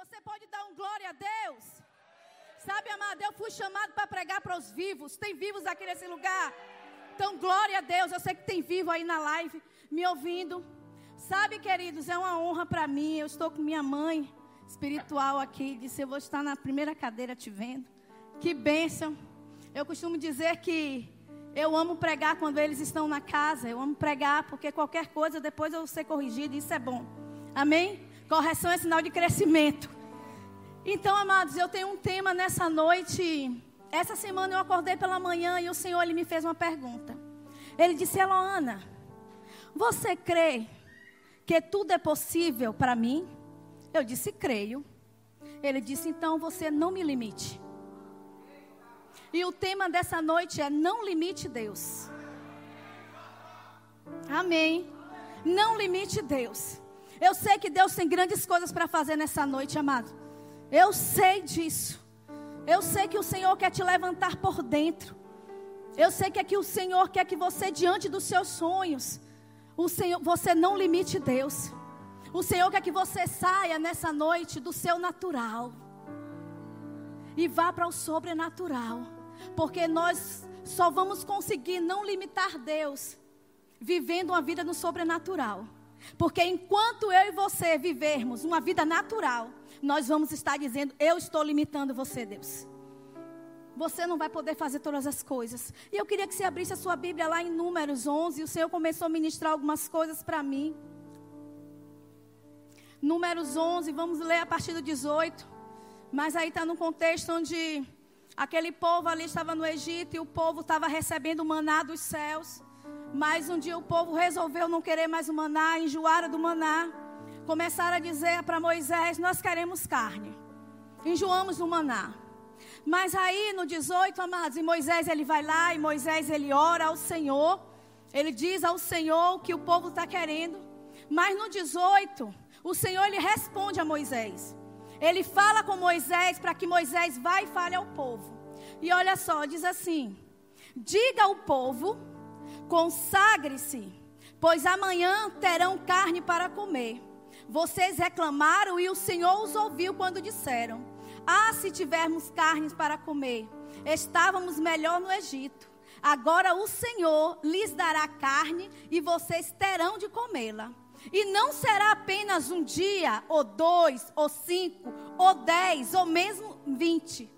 Você pode dar um glória a Deus? Sabe, amado, eu fui chamado para pregar para os vivos. Tem vivos aqui nesse lugar. Então, glória a Deus. Eu sei que tem vivo aí na live me ouvindo. Sabe, queridos, é uma honra para mim. Eu estou com minha mãe espiritual aqui. Disse: Eu vou estar na primeira cadeira te vendo. Que bênção. Eu costumo dizer que eu amo pregar quando eles estão na casa. Eu amo pregar porque qualquer coisa depois eu ser corrigido. Isso é bom. Amém? Correção é sinal de crescimento. Então, amados, eu tenho um tema nessa noite. Essa semana eu acordei pela manhã e o Senhor ele me fez uma pergunta. Ele disse: Eloana, você crê que tudo é possível para mim? Eu disse: creio. Ele disse: então você não me limite. E o tema dessa noite é: não limite Deus. Amém. Não limite Deus. Eu sei que Deus tem grandes coisas para fazer nessa noite, amado. Eu sei disso. Eu sei que o Senhor quer te levantar por dentro. Eu sei que é que o Senhor quer que você, diante dos seus sonhos, o Senhor, você não limite Deus. O Senhor quer que você saia nessa noite do seu natural e vá para o sobrenatural, porque nós só vamos conseguir não limitar Deus vivendo uma vida no sobrenatural. Porque enquanto eu e você vivermos uma vida natural, nós vamos estar dizendo: Eu estou limitando você, Deus. Você não vai poder fazer todas as coisas. E eu queria que você abrisse a sua Bíblia lá em Números 11. E o Senhor começou a ministrar algumas coisas para mim. Números 11, vamos ler a partir do 18. Mas aí está no contexto onde aquele povo ali estava no Egito e o povo estava recebendo o maná dos céus. Mas um dia o povo resolveu não querer mais o maná, enjoaram do maná. Começaram a dizer para Moisés: Nós queremos carne. Enjoamos do maná. Mas aí no 18, amados, e Moisés ele vai lá e Moisés ele ora ao Senhor. Ele diz ao Senhor o que o povo está querendo. Mas no 18, o Senhor ele responde a Moisés. Ele fala com Moisés para que Moisés vá e fale ao povo. E olha só, diz assim: Diga ao povo Consagre-se, pois amanhã terão carne para comer. Vocês reclamaram e o Senhor os ouviu quando disseram: Ah, se tivermos carnes para comer, estávamos melhor no Egito. Agora o Senhor lhes dará carne e vocês terão de comê-la. E não será apenas um dia, ou dois, ou cinco, ou dez, ou mesmo vinte.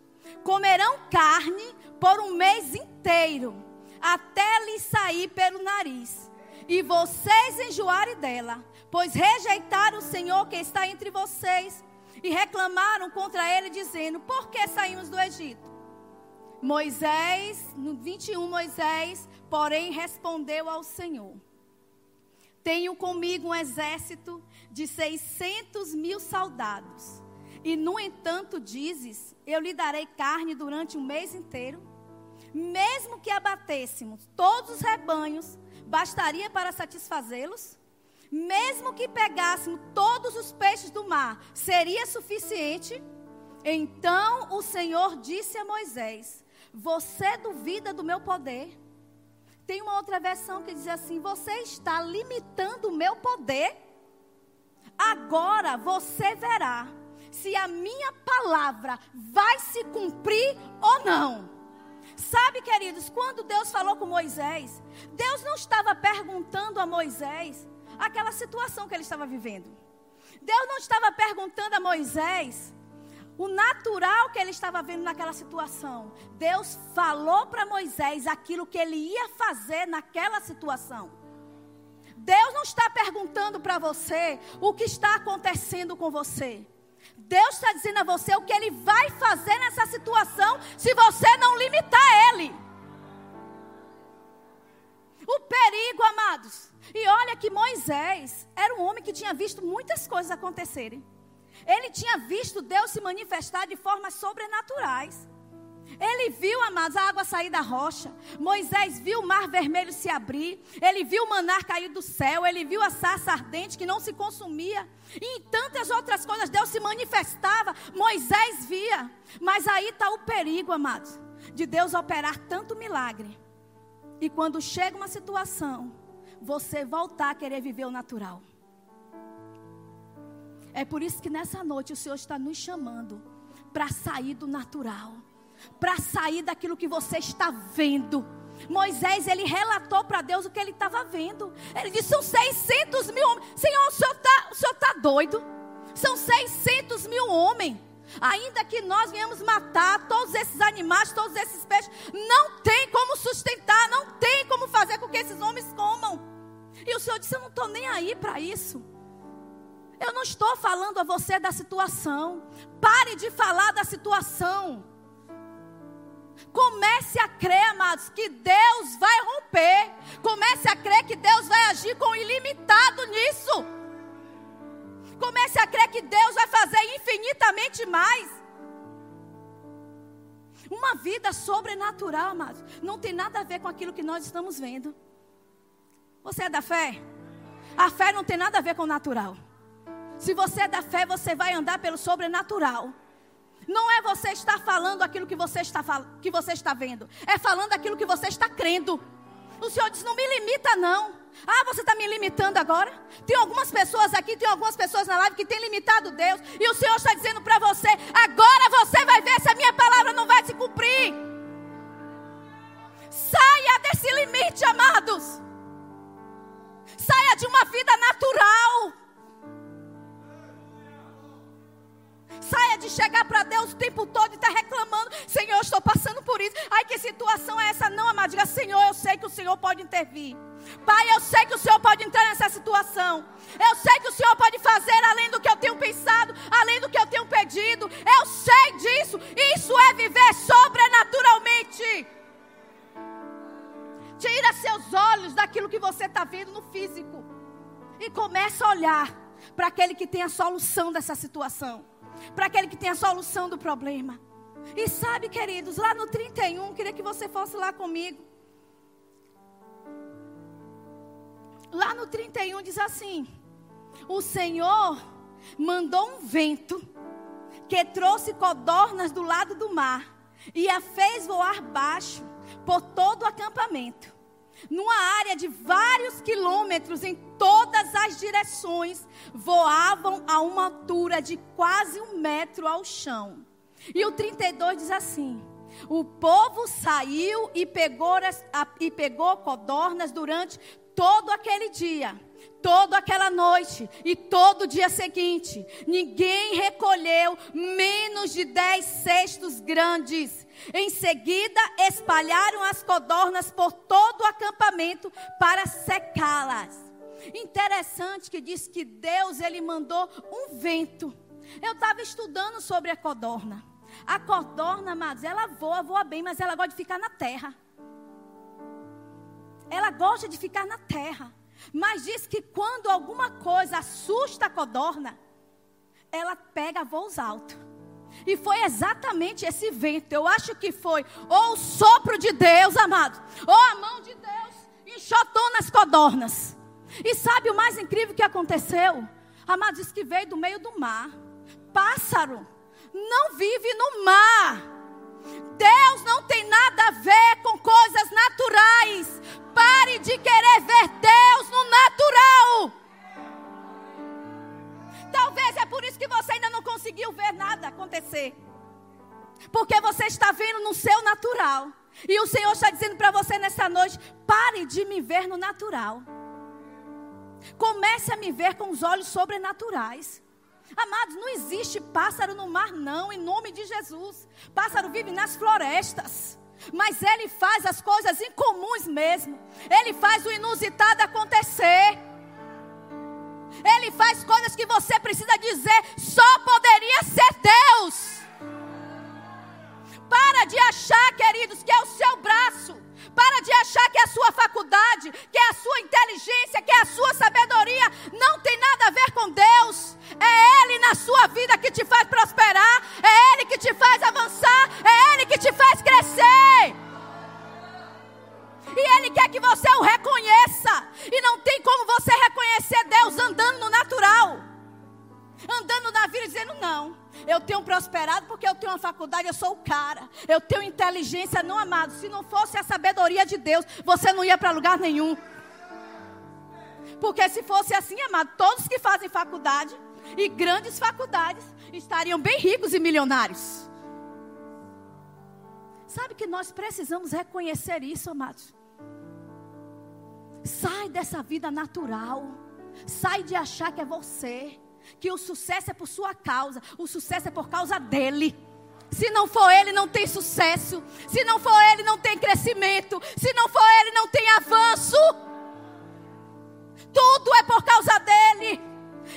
Comerão carne por um mês inteiro até lhe sair pelo nariz. E vocês enjoarem dela, pois rejeitaram o Senhor que está entre vocês e reclamaram contra ele, dizendo: Por que saímos do Egito? Moisés, no 21, Moisés, porém, respondeu ao Senhor: Tenho comigo um exército de 600 mil soldados. E, no entanto, dizes: Eu lhe darei carne durante um mês inteiro mesmo que abatêssemos todos os rebanhos, bastaria para satisfazê-los? Mesmo que pegássemos todos os peixes do mar, seria suficiente? Então o Senhor disse a Moisés: Você duvida do meu poder? Tem uma outra versão que diz assim: Você está limitando o meu poder? Agora você verá se a minha palavra vai se cumprir ou não. Sabe, queridos, quando Deus falou com Moisés, Deus não estava perguntando a Moisés aquela situação que ele estava vivendo. Deus não estava perguntando a Moisés o natural que ele estava vendo naquela situação. Deus falou para Moisés aquilo que ele ia fazer naquela situação. Deus não está perguntando para você o que está acontecendo com você. Deus está dizendo a você o que Ele vai fazer nessa situação se você não limitar Ele. O perigo, amados. E olha que Moisés era um homem que tinha visto muitas coisas acontecerem. Ele tinha visto Deus se manifestar de formas sobrenaturais. Ele viu, amados, a água sair da rocha. Moisés viu o mar vermelho se abrir. Ele viu o manar cair do céu. Ele viu a sarça ardente que não se consumia. E em tantas outras coisas Deus se manifestava. Moisés via. Mas aí está o perigo, amados, de Deus operar tanto milagre. E quando chega uma situação, você voltar a querer viver o natural. É por isso que nessa noite o Senhor está nos chamando para sair do natural, para sair daquilo que você está vendo. Moisés, ele relatou para Deus o que ele estava vendo. Ele disse: são 600 mil homens. Senhor, o senhor está tá doido? São 600 mil homens. Ainda que nós venhamos matar todos esses animais, todos esses peixes, não tem como sustentar, não tem como fazer com que esses homens comam. E o Senhor disse: Eu não estou nem aí para isso. Eu não estou falando a você da situação. Pare de falar da situação. Comece a crer, amados, que Deus vai romper. Comece a crer que Deus vai agir com ilimitado nisso. Comece a crer que Deus vai fazer infinitamente mais. Uma vida sobrenatural, amados, não tem nada a ver com aquilo que nós estamos vendo. Você é da fé? A fé não tem nada a ver com o natural. Se você é da fé, você vai andar pelo sobrenatural. Não é você estar falando aquilo que você está, que você está vendo. É falando aquilo que você está crendo. O Senhor diz: não me limita, não. Ah, você está me limitando agora? Tem algumas pessoas aqui, tem algumas pessoas na live que têm limitado Deus. E o Senhor está dizendo para você: agora você vai ver se a minha palavra não vai se cumprir. Saia desse limite, amados. Saia de uma vida natural. Saia de chegar para Deus o tempo todo e estar tá reclamando: Senhor, eu estou passando por isso. Ai, que situação é essa? Não, amado. Diga: Senhor, eu sei que o Senhor pode intervir. Pai, eu sei que o Senhor pode entrar nessa situação. Eu sei que o Senhor pode fazer além do que eu tenho pensado, além do que eu tenho pedido. Eu sei disso. Isso é viver sobrenaturalmente. Tira seus olhos daquilo que você está vendo no físico e começa a olhar para aquele que tem a solução dessa situação para aquele que tem a solução do problema. E sabe, queridos, lá no 31, queria que você fosse lá comigo. Lá no 31 diz assim: O Senhor mandou um vento que trouxe codornas do lado do mar e a fez voar baixo por todo o acampamento numa área de vários quilômetros em todas as direções, voavam a uma altura de quase um metro ao chão. E o 32 diz assim: O povo saiu e pegou, e pegou codornas durante todo aquele dia toda aquela noite e todo dia seguinte, ninguém recolheu menos de dez cestos grandes. Em seguida, espalharam as codornas por todo o acampamento para secá-las. Interessante que diz que Deus ele mandou um vento. Eu estava estudando sobre a codorna. A codorna, amados, ela voa, voa bem, mas ela gosta de ficar na terra. Ela gosta de ficar na terra. Mas diz que quando alguma coisa assusta a codorna, ela pega voos altos. E foi exatamente esse vento. Eu acho que foi ou o sopro de Deus, amado, ou a mão de Deus enxotou nas codornas. E sabe o mais incrível que aconteceu? Amado, diz que veio do meio do mar. Pássaro não vive no mar. Deus não tem nada a ver com coisas naturais. Pare de querer ver Deus no natural. Talvez é por isso que você ainda não conseguiu ver nada acontecer. Porque você está vendo no seu natural. E o Senhor está dizendo para você nessa noite: pare de me ver no natural. Comece a me ver com os olhos sobrenaturais. Amados, não existe pássaro no mar, não, em nome de Jesus. Pássaro vive nas florestas. Mas Ele faz as coisas incomuns mesmo. Ele faz o inusitado acontecer. Ele faz coisas que você precisa dizer, só poderia ser Deus. Para de achar, queridos, que é o seu braço. Para de achar que a sua faculdade, que a sua inteligência, que a sua sabedoria não tem nada a ver com Deus. É Ele na sua vida que te faz prosperar, é Ele que te faz avançar, é Ele que te faz crescer. E Ele quer que você o reconheça. E não tem como você reconhecer Deus andando no natural. Andando na vida dizendo, não, eu tenho prosperado porque eu tenho uma faculdade, eu sou o cara. Eu tenho inteligência, não amado. Se não fosse a sabedoria de Deus, você não ia para lugar nenhum. Porque se fosse assim, amado, todos que fazem faculdade, e grandes faculdades, estariam bem ricos e milionários. Sabe que nós precisamos reconhecer isso, amados. Sai dessa vida natural. Sai de achar que é você. Que o sucesso é por sua causa. O sucesso é por causa dele. Se não for ele, não tem sucesso. Se não for ele, não tem crescimento. Se não for ele, não tem avanço. Tudo é por causa dele.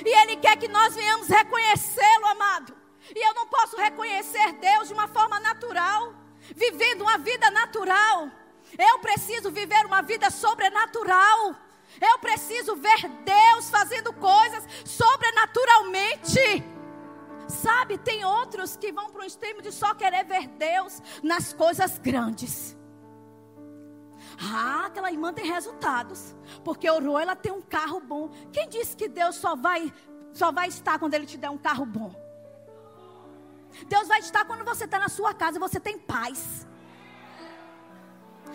E ele quer que nós venhamos reconhecê-lo, amado. E eu não posso reconhecer Deus de uma forma natural, vivendo uma vida natural. Eu preciso viver uma vida sobrenatural. Eu preciso ver Deus fazendo coisas sobrenaturalmente. Sabe, tem outros que vão para o extremo de só querer ver Deus nas coisas grandes. Ah, aquela irmã tem resultados, porque orou, ela tem um carro bom. Quem disse que Deus só vai só vai estar quando ele te der um carro bom? Deus vai estar quando você está na sua casa e você tem paz.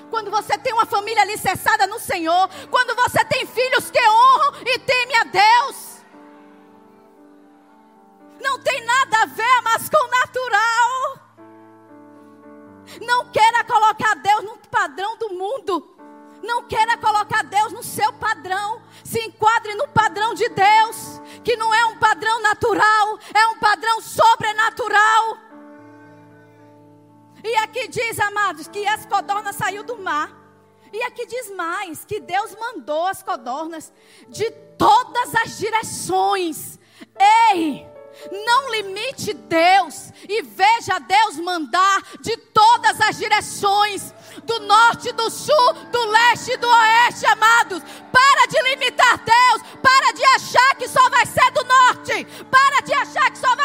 Quando você tem uma família alicerçada no Senhor. Quando você tem filhos que honram e temem a Deus. Não tem nada a ver, mas com natural. Não queira colocar Deus no padrão do mundo. Não queira colocar Deus no seu padrão. Se enquadre no padrão de Deus, que não é um padrão natural, é um padrão sobrenatural. E aqui diz, amados, que as codornas saiu do mar. E aqui diz mais, que Deus mandou as codornas de todas as direções. Ei, não limite Deus e veja Deus mandar de todas as direções, do norte, do sul, do leste, do oeste, amados. Para de limitar Deus, para de achar que só vai ser do norte, para de achar que só vai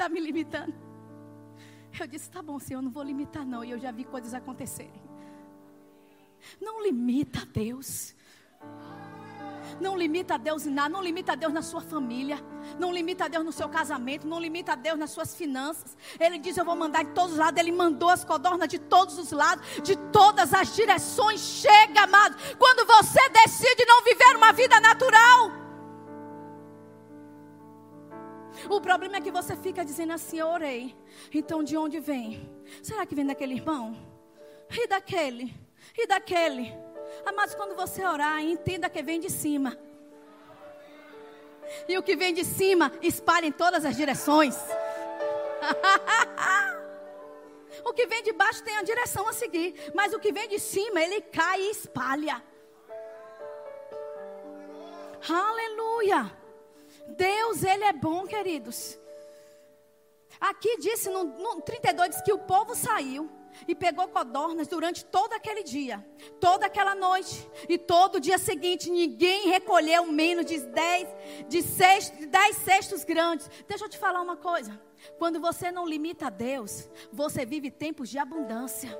está me limitando. Eu disse, tá bom, Senhor, não vou limitar não. E eu já vi coisas acontecerem. Não limita Deus. Não limita a Deus em nada, não limita a Deus na sua família, não limita a Deus no seu casamento, não limita a Deus nas suas finanças. Ele diz: Eu vou mandar de todos os lados. Ele mandou as codornas de todos os lados, de todas as direções. Chega, amado. Quando você decide não viver uma vida natural, o problema é que você fica dizendo assim: Eu orei. Então de onde vem? Será que vem daquele irmão? E daquele? E daquele? Amados, quando você orar, entenda que vem de cima. E o que vem de cima, espalha em todas as direções. o que vem de baixo tem a direção a seguir. Mas o que vem de cima, ele cai e espalha. Aleluia. Deus, Ele é bom, queridos. Aqui disse no, no 32 diz que o povo saiu e pegou codornas durante todo aquele dia, toda aquela noite e todo o dia seguinte. Ninguém recolheu menos de dez, de seis, de dez cestos grandes. Deixa eu te falar uma coisa: quando você não limita a Deus, você vive tempos de abundância.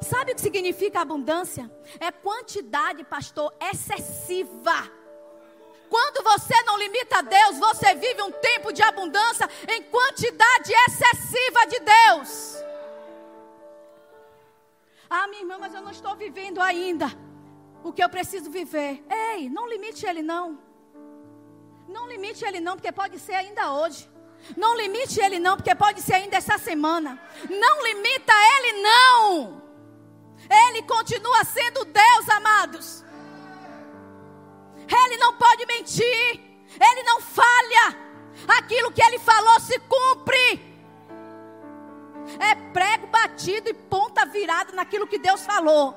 Sabe o que significa abundância? É quantidade, pastor, excessiva. Quando você não limita a Deus, você vive um tempo de abundância em quantidade excessiva de Deus. Ah, minha irmã, mas eu não estou vivendo ainda o que eu preciso viver. Ei, não limite ele não. Não limite ele não, porque pode ser ainda hoje. Não limite ele não, porque pode ser ainda essa semana. Não limita ele não. Ele continua sendo Deus, amados. Ele não pode mentir. Ele não falha. Aquilo que ele falou se cumpre. É prego batido e ponta virada naquilo que Deus falou.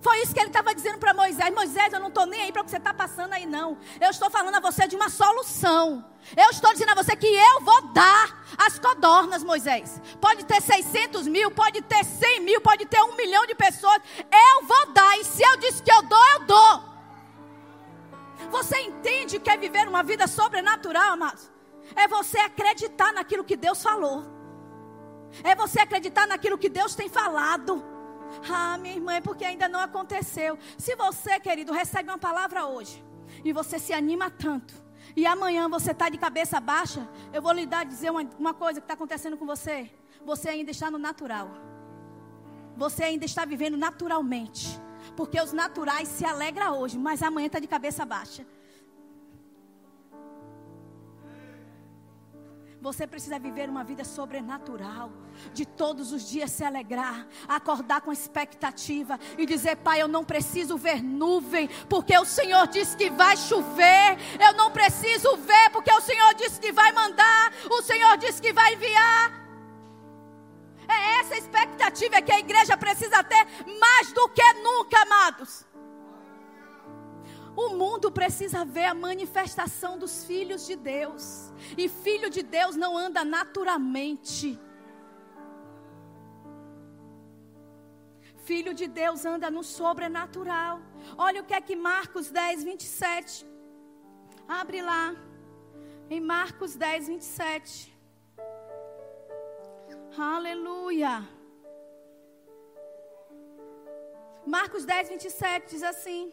Foi isso que ele estava dizendo para Moisés: Moisés, eu não estou nem aí para o que você está passando aí, não. Eu estou falando a você de uma solução. Eu estou dizendo a você que eu vou dar as codornas, Moisés. Pode ter 600 mil, pode ter 100 mil, pode ter um milhão de pessoas. Eu vou dar. E se eu disse que eu dou, eu dou. Você entende o que é viver uma vida sobrenatural, amados? É você acreditar naquilo que Deus falou. É você acreditar naquilo que Deus tem falado. Ah, minha irmã, é porque ainda não aconteceu. Se você, querido, recebe uma palavra hoje e você se anima tanto, e amanhã você está de cabeça baixa, eu vou lhe dar dizer uma, uma coisa que está acontecendo com você. Você ainda está no natural. Você ainda está vivendo naturalmente. Porque os naturais se alegram hoje, mas amanhã está de cabeça baixa. Você precisa viver uma vida sobrenatural. De todos os dias se alegrar, acordar com expectativa e dizer: Pai, eu não preciso ver nuvem, porque o Senhor disse que vai chover. Eu não preciso ver, porque o Senhor disse que vai mandar. O Senhor disse que vai enviar. É essa expectativa que a igreja precisa ter mais do que nunca, amados. O mundo precisa ver a manifestação dos filhos de Deus. E filho de Deus não anda naturalmente. Filho de Deus anda no sobrenatural. Olha o que é que Marcos 10, 27. Abre lá. Em Marcos 10, 27. Aleluia. Marcos 10, 27 diz assim: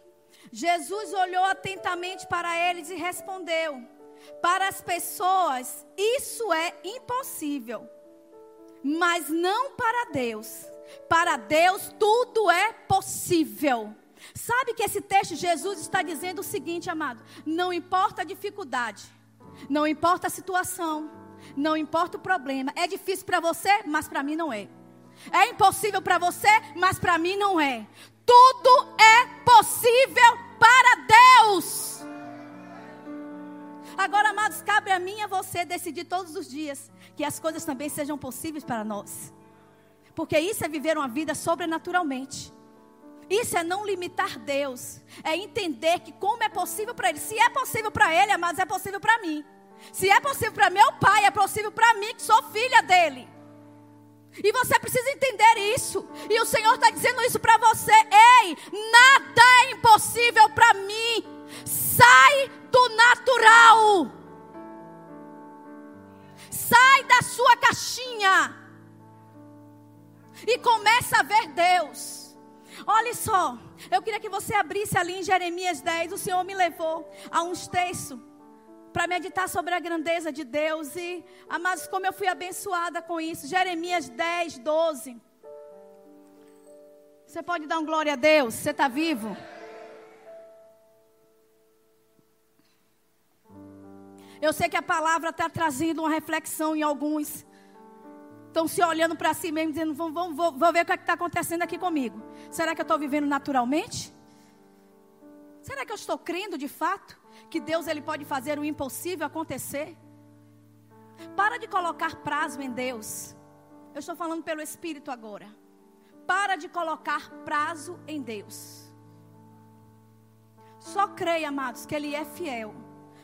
Jesus olhou atentamente para eles e respondeu: Para as pessoas, isso é impossível, mas não para Deus. Para Deus, tudo é possível. Sabe que esse texto Jesus está dizendo o seguinte, amado: não importa a dificuldade, não importa a situação, não importa o problema. É difícil para você, mas para mim não é. É impossível para você, mas para mim não é. Tudo é possível para Deus. Agora, amados, cabe a mim e a você decidir todos os dias que as coisas também sejam possíveis para nós. Porque isso é viver uma vida sobrenaturalmente. Isso é não limitar Deus. É entender que como é possível para Ele. Se é possível para Ele, amados, é possível para mim. Se é possível para meu pai, é possível para mim, que sou filha dele. E você precisa entender isso. E o Senhor está dizendo isso para você. Ei, nada é impossível para mim. Sai do natural. Sai da sua caixinha. E começa a ver Deus. Olha só, eu queria que você abrisse ali em Jeremias 10. O Senhor me levou a uns textos para meditar sobre a grandeza de Deus. E, amados, como eu fui abençoada com isso. Jeremias 10, 12. Você pode dar um glória a Deus? Você está vivo? Eu sei que a palavra está trazendo uma reflexão em alguns. Estão se olhando para si mesmo, dizendo: vou, vou, vou, ver o que é está acontecendo aqui comigo. Será que eu estou vivendo naturalmente? Será que eu estou crendo de fato? Que Deus ele pode fazer o impossível acontecer. Para de colocar prazo em Deus. Eu estou falando pelo Espírito agora. Para de colocar prazo em Deus. Só creia, amados, que Ele é fiel.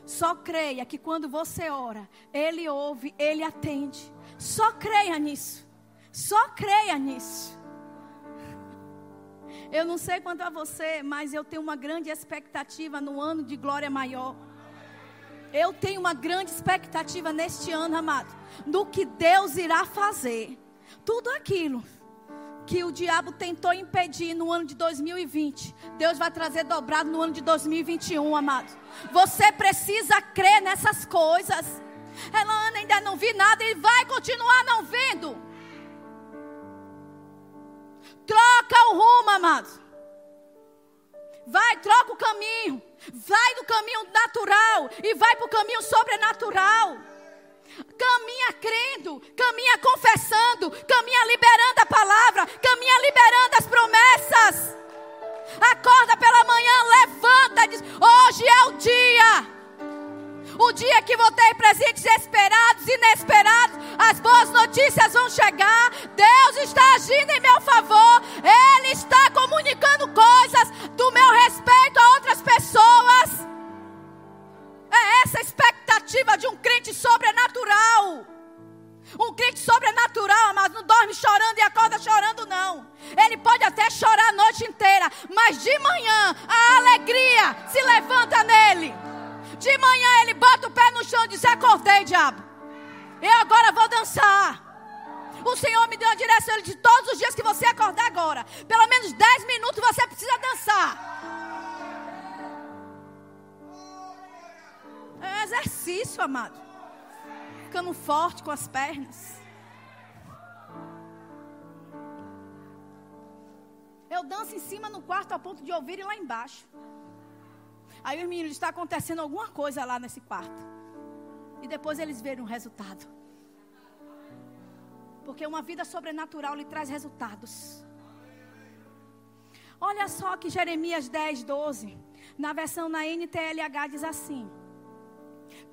Só creia que quando você ora, Ele ouve, Ele atende. Só creia nisso. Só creia nisso. Eu não sei quanto a você, mas eu tenho uma grande expectativa no ano de glória maior. Eu tenho uma grande expectativa neste ano, amado, do que Deus irá fazer. Tudo aquilo que o diabo tentou impedir no ano de 2020, Deus vai trazer dobrado no ano de 2021, amado. Você precisa crer nessas coisas. Ela ainda não vi nada e vai continuar não vendo. Troca o rumo, amados. Vai, troca o caminho. Vai do caminho natural e vai para o caminho sobrenatural. Caminha crendo, caminha confessando, caminha liberando a palavra, caminha liberando as promessas. Acorda pela manhã, levanta, diz: hoje é o dia. O dia que vou ter presentes esperados, inesperados, as boas notícias vão chegar. Deus está agindo em meu favor. Ele está comunicando coisas do meu respeito a outras pessoas. É essa a expectativa de um crente sobrenatural. Um crente sobrenatural, amado, não dorme chorando e acorda chorando, não. Ele pode até chorar a noite inteira, mas de manhã a alegria se levanta nele. De manhã ele bota o pé no chão e diz: Acordei, diabo. Eu agora vou dançar. O Senhor me deu a direção. Ele disse: Todos os dias que você acordar agora, pelo menos 10 minutos você precisa dançar. É um exercício, amado. Ficando forte com as pernas. Eu danço em cima no quarto a ponto de ouvirem lá embaixo. Aí os meninos, está acontecendo alguma coisa lá nesse quarto. E depois eles verem o resultado. Porque uma vida sobrenatural lhe traz resultados. Olha só que Jeremias 10, 12, na versão na NTLH diz assim: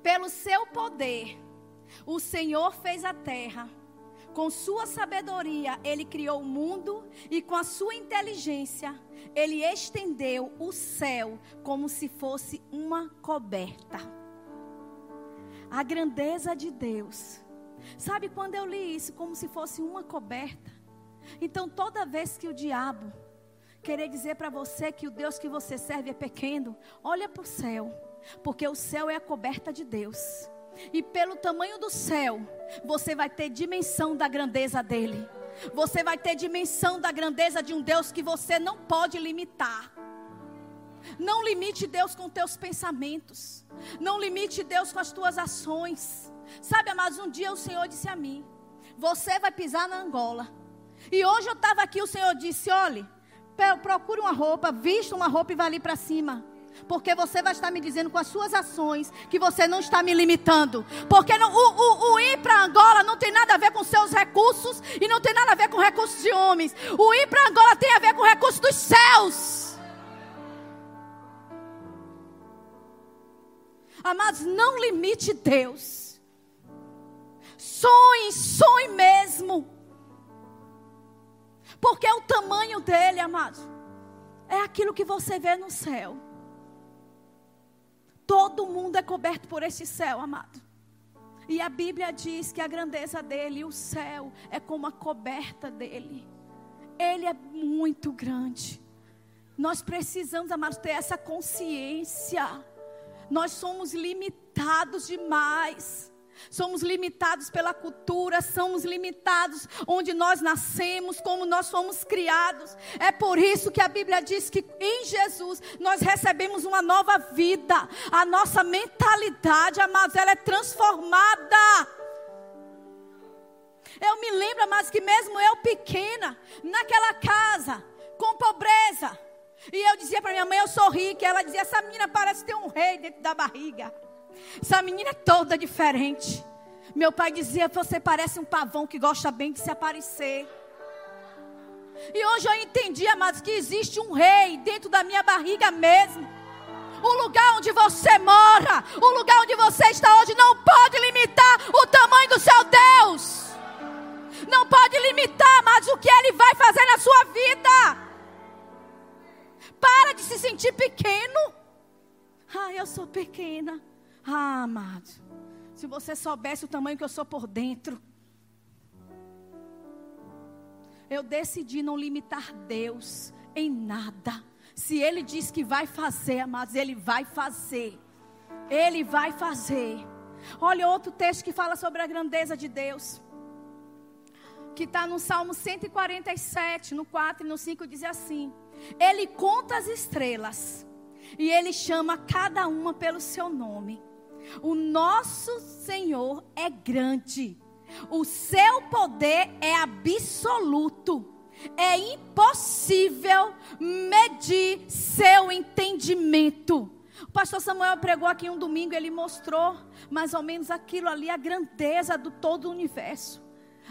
Pelo seu poder, o Senhor fez a terra com sua sabedoria, ele criou o mundo e com a sua inteligência, ele estendeu o céu como se fosse uma coberta. A grandeza de Deus. Sabe quando eu li isso como se fosse uma coberta? Então, toda vez que o diabo querer dizer para você que o Deus que você serve é pequeno, olha para o céu, porque o céu é a coberta de Deus. E pelo tamanho do céu, você vai ter dimensão da grandeza dele. Você vai ter dimensão da grandeza de um Deus que você não pode limitar. Não limite Deus com teus pensamentos. Não limite Deus com as tuas ações. Sabe, amados, um dia o Senhor disse a mim: Você vai pisar na Angola. E hoje eu estava aqui, o Senhor disse: Olhe, procure uma roupa, vista uma roupa e vá ali para cima. Porque você vai estar me dizendo com as suas ações que você não está me limitando. Porque não, o, o, o, ir para Angola não tem nada a ver com seus recursos e não tem nada a ver com recursos de homens. O ir para Angola tem a ver com recursos dos céus. Amados, não limite Deus. Sonhe, sonhe mesmo. Porque é o tamanho dele, amados, é aquilo que você vê no céu. Todo mundo é coberto por esse céu, amado. E a Bíblia diz que a grandeza dele, o céu, é como a coberta dele. Ele é muito grande. Nós precisamos, amados, ter essa consciência. Nós somos limitados demais. Somos limitados pela cultura, somos limitados onde nós nascemos, como nós fomos criados. É por isso que a Bíblia diz que em Jesus nós recebemos uma nova vida. A nossa mentalidade, amados, ela é transformada. Eu me lembro, mas que mesmo eu pequena, naquela casa, com pobreza, e eu dizia para minha mãe, eu sou rica, ela dizia, essa menina parece ter um rei dentro da barriga. Essa menina é toda diferente. Meu pai dizia: Você parece um pavão que gosta bem de se aparecer. E hoje eu entendi, amados, que existe um rei dentro da minha barriga mesmo. O lugar onde você mora, o lugar onde você está hoje, não pode limitar o tamanho do seu Deus. Não pode limitar, mas o que Ele vai fazer na sua vida. Para de se sentir pequeno. Ah, eu sou pequena. Ah, amado, se você soubesse o tamanho que eu sou por dentro. Eu decidi não limitar Deus em nada. Se Ele diz que vai fazer, amados, Ele vai fazer. Ele vai fazer. Olha outro texto que fala sobre a grandeza de Deus. Que está no Salmo 147, no 4 e no 5, diz assim: Ele conta as estrelas e Ele chama cada uma pelo seu nome. O nosso Senhor é grande. O seu poder é absoluto. É impossível medir seu entendimento. O pastor Samuel pregou aqui um domingo, ele mostrou mais ou menos aquilo ali, a grandeza do todo o universo.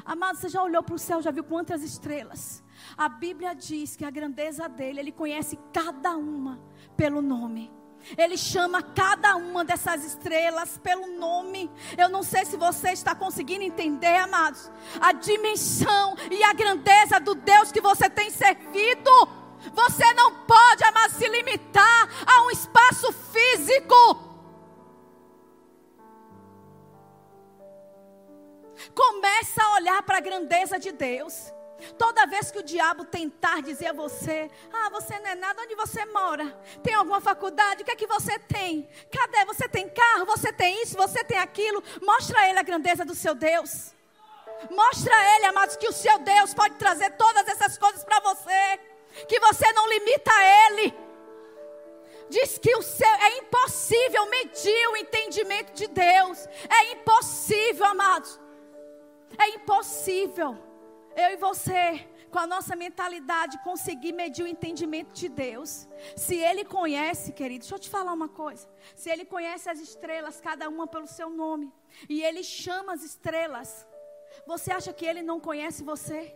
Amado, você já olhou para o céu, já viu quantas estrelas? A Bíblia diz que a grandeza dele, ele conhece cada uma pelo nome. Ele chama cada uma dessas estrelas pelo nome. Eu não sei se você está conseguindo entender, amados, a dimensão e a grandeza do Deus que você tem servido. Você não pode, amados, se limitar a um espaço físico. Começa a olhar para a grandeza de Deus. Toda vez que o diabo tentar dizer a você: Ah, você não é nada, onde você mora? Tem alguma faculdade? O que é que você tem? Cadê? Você tem carro? Você tem isso? Você tem aquilo? Mostra a ele a grandeza do seu Deus. Mostra a ele, amados, que o seu Deus pode trazer todas essas coisas para você. Que você não limita a ele. Diz que o seu é impossível medir o entendimento de Deus. É impossível, amados. É impossível eu e você, com a nossa mentalidade, conseguir medir o entendimento de Deus. Se Ele conhece, querido, deixa eu te falar uma coisa. Se Ele conhece as estrelas, cada uma pelo seu nome, e Ele chama as estrelas, você acha que Ele não conhece você?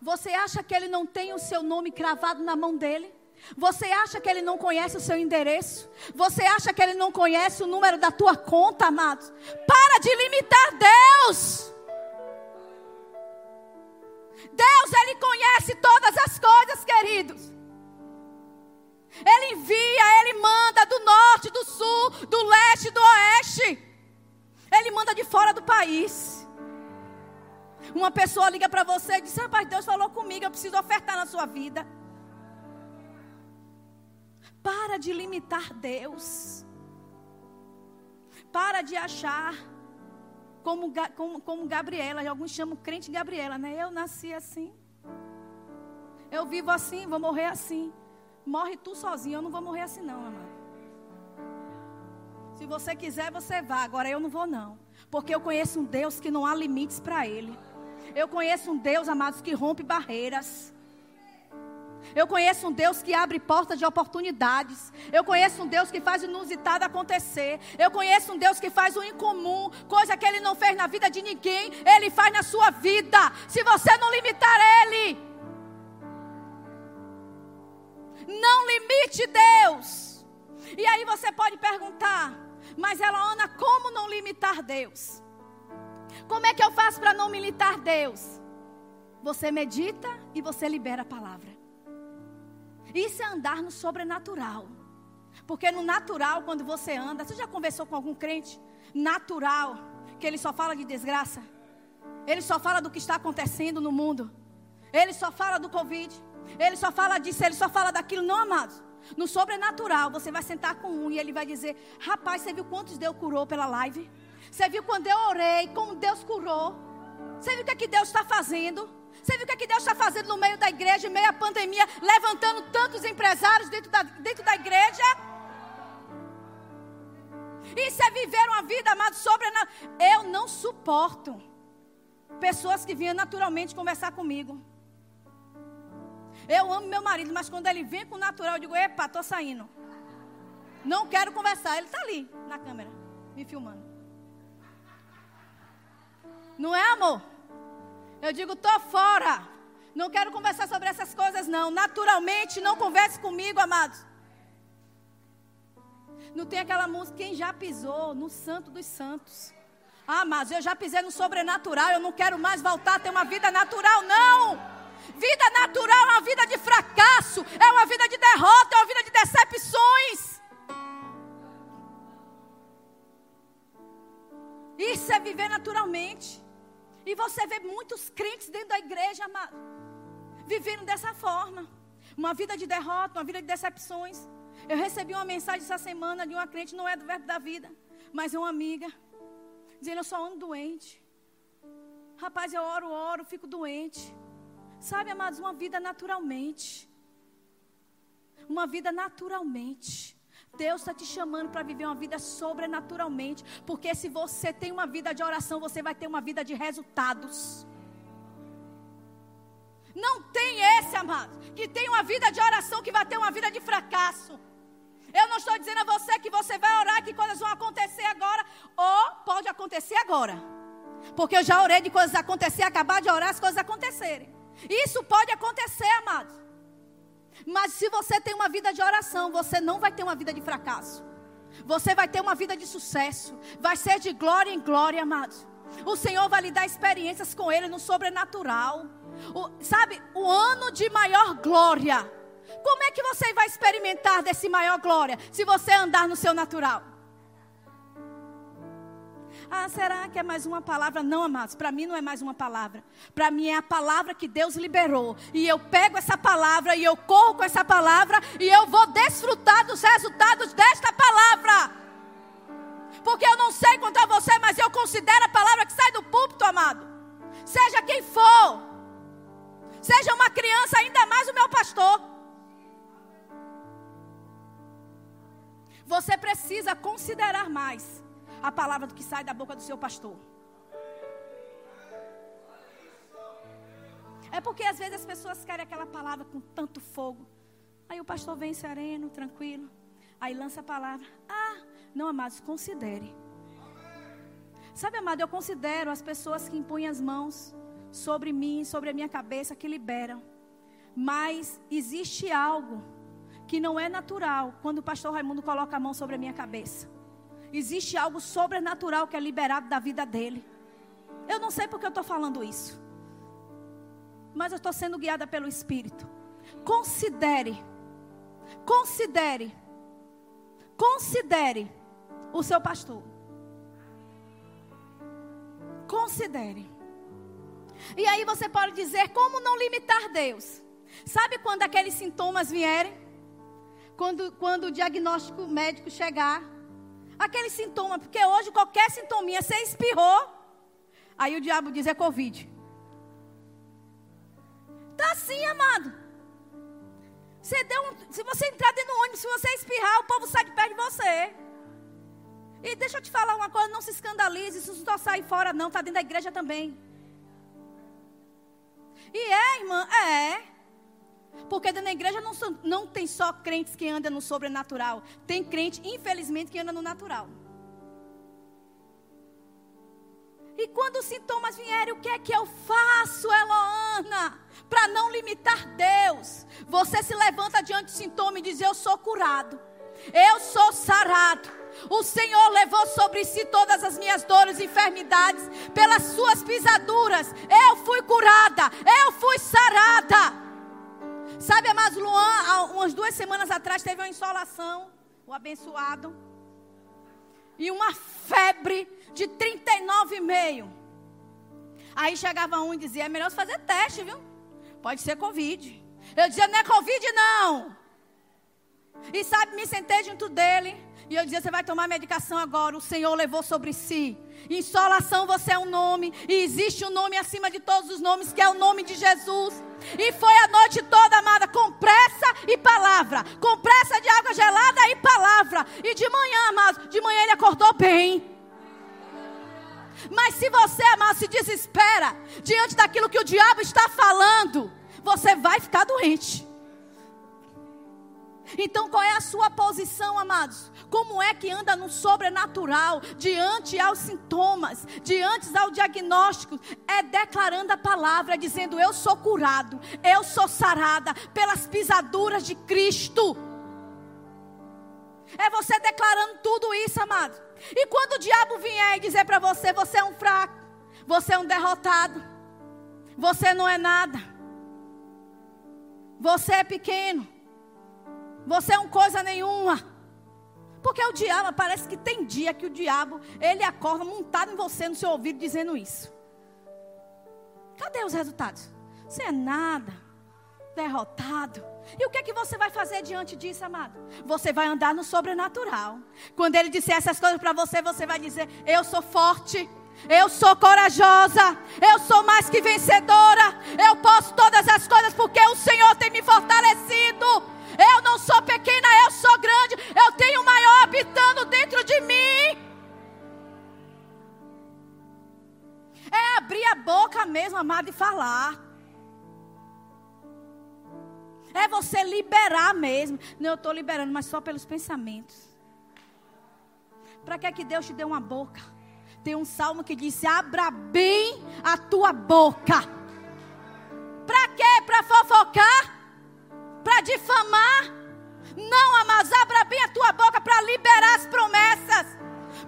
Você acha que Ele não tem o seu nome cravado na mão dele? Você acha que ele não conhece o seu endereço? Você acha que ele não conhece o número da tua conta, amados? Para de limitar Deus. Deus, Ele conhece todas as coisas, queridos. Ele envia, Ele manda do norte, do sul, do leste, do oeste. Ele manda de fora do país. Uma pessoa liga para você e diz: Rapaz, Deus falou comigo, eu preciso ofertar na sua vida. Para de limitar Deus. Para de achar como, como, como Gabriela, alguns chamam crente Gabriela, né? Eu nasci assim. Eu vivo assim, vou morrer assim. Morre tu sozinho, eu não vou morrer assim não, amado. Se você quiser, você vá. Agora eu não vou não. Porque eu conheço um Deus que não há limites para ele. Eu conheço um Deus, amados, que rompe barreiras. Eu conheço um Deus que abre portas de oportunidades. Eu conheço um Deus que faz o inusitado acontecer. Eu conheço um Deus que faz o incomum, coisa que ele não fez na vida de ninguém, ele faz na sua vida. Se você não limitar ele, não limite Deus. E aí você pode perguntar, mas ela Ana, como não limitar Deus? Como é que eu faço para não limitar Deus? Você medita e você libera a palavra. Isso é andar no sobrenatural. Porque no natural, quando você anda, você já conversou com algum crente natural, que ele só fala de desgraça? Ele só fala do que está acontecendo no mundo. Ele só fala do Covid. Ele só fala disso, ele só fala daquilo. Não, amados. No sobrenatural, você vai sentar com um e ele vai dizer: Rapaz, você viu quantos Deus curou pela live? Você viu quando eu orei, como Deus curou? Você viu o que, é que Deus está fazendo? Você viu o que, é que Deus está fazendo no meio da igreja, em meio à pandemia, levantando tantos empresários dentro da, dentro da igreja? Isso é viver uma vida, amado, sobrenatural. Eu não suporto pessoas que vinham naturalmente conversar comigo. Eu amo meu marido, mas quando ele vem com o natural, eu digo: epa, estou saindo. Não quero conversar. Ele está ali na câmera, me filmando. Não é, amor? Eu digo, tô fora. Não quero conversar sobre essas coisas, não. Naturalmente, não converse comigo, amados. Não tem aquela música, quem já pisou no santo dos santos. Ah, mas eu já pisei no sobrenatural, eu não quero mais voltar a ter uma vida natural, não. Vida natural é uma vida de fracasso, é uma vida de derrota, é uma vida de decepções. Isso é viver naturalmente. E você vê muitos crentes dentro da igreja, amado, vivendo dessa forma. Uma vida de derrota, uma vida de decepções. Eu recebi uma mensagem essa semana de uma crente, não é do verbo da vida, mas é uma amiga, dizendo: Eu só ando doente. Rapaz, eu oro, oro, fico doente. Sabe, amados, uma vida naturalmente. Uma vida naturalmente. Deus está te chamando para viver uma vida sobrenaturalmente. Porque se você tem uma vida de oração, você vai ter uma vida de resultados. Não tem esse, amado, que tem uma vida de oração que vai ter uma vida de fracasso. Eu não estou dizendo a você que você vai orar, que coisas vão acontecer agora, ou pode acontecer agora. Porque eu já orei de coisas acontecer, acabar de orar, as coisas acontecerem. Isso pode acontecer, amados. Mas se você tem uma vida de oração, você não vai ter uma vida de fracasso. Você vai ter uma vida de sucesso. Vai ser de glória em glória, amados. O Senhor vai lhe dar experiências com Ele no sobrenatural. O, sabe, o ano de maior glória. Como é que você vai experimentar desse maior glória se você andar no seu natural? Ah, será que é mais uma palavra? Não, amados, para mim não é mais uma palavra. Para mim é a palavra que Deus liberou. E eu pego essa palavra e eu corro com essa palavra e eu vou desfrutar dos resultados desta palavra. Porque eu não sei contar você, mas eu considero a palavra que sai do púlpito, amado. Seja quem for. Seja uma criança, ainda mais o meu pastor. Você precisa considerar mais a palavra que sai da boca do seu pastor. É porque às vezes as pessoas querem aquela palavra com tanto fogo. Aí o pastor vem sereno, tranquilo. Aí lança a palavra. Ah, não, amados, considere. Sabe, amado, eu considero as pessoas que impõem as mãos sobre mim, sobre a minha cabeça, que liberam. Mas existe algo que não é natural quando o pastor Raimundo coloca a mão sobre a minha cabeça. Existe algo sobrenatural que é liberado da vida dele. Eu não sei porque eu estou falando isso. Mas eu estou sendo guiada pelo Espírito. Considere. Considere. Considere o seu pastor. Considere. E aí você pode dizer como não limitar Deus. Sabe quando aqueles sintomas vierem? quando, quando o diagnóstico médico chegar. Aquele sintoma, porque hoje qualquer sintominha, você espirrou, aí o diabo diz é Covid. Tá assim, amado. Você deu um, se você entrar dentro do ônibus, se você espirrar, o povo sai de perto de você. E deixa eu te falar uma coisa, não se escandalize, isso só sai fora não, tá dentro da igreja também. E é, irmã, é. Porque dentro da igreja não, não tem só crentes que andam no sobrenatural. Tem crente, infelizmente, que anda no natural. E quando os sintomas vierem, o que é que eu faço, Eloana? Para não limitar Deus. Você se levanta diante do sintoma e diz: Eu sou curado. Eu sou sarado. O Senhor levou sobre si todas as minhas dores e enfermidades. Pelas suas pisaduras, eu fui curada. Eu fui sarada. Sabe, amados, Luan, há umas duas semanas atrás teve uma insolação, o abençoado. E uma febre de 39,5. Aí chegava um e dizia: é melhor fazer teste, viu? Pode ser Covid. Eu dizia: não é Covid, não. E sabe, me sentei junto dele. E eu dizia: Você vai tomar medicação agora. O Senhor levou sobre si. Insolação, você é um nome. E existe um nome acima de todos os nomes, que é o nome de Jesus. E foi a noite toda, amada, com pressa e palavra. Com pressa de água gelada e palavra. E de manhã, amado, de manhã ele acordou bem. Mas se você, amado, se desespera diante daquilo que o diabo está falando, você vai ficar doente. Então, qual é a sua posição, amados? Como é que anda no sobrenatural, diante aos sintomas, diante ao diagnóstico? É declarando a palavra, dizendo: Eu sou curado, eu sou sarada pelas pisaduras de Cristo. É você declarando tudo isso, amado. E quando o diabo vier e dizer para você: Você é um fraco, você é um derrotado, você não é nada, você é pequeno. Você é um coisa nenhuma. Porque o diabo, parece que tem dia que o diabo, ele acorda montado em você, no seu ouvido, dizendo isso. Cadê os resultados? Você é nada, derrotado. E o que é que você vai fazer diante disso, amado? Você vai andar no sobrenatural. Quando ele disser essas coisas para você, você vai dizer: Eu sou forte. Eu sou corajosa, eu sou mais que vencedora, eu posso todas as coisas porque o Senhor tem me fortalecido. Eu não sou pequena, eu sou grande. Eu tenho o maior habitando dentro de mim. É abrir a boca mesmo, amado, e falar. É você liberar mesmo. Não, eu estou liberando, mas só pelos pensamentos. Para que é que Deus te dê uma boca? Tem um salmo que diz: abra bem a tua boca. Para quê? Para fofocar? difamar. Não, amados, abra bem a tua boca para liberar as promessas.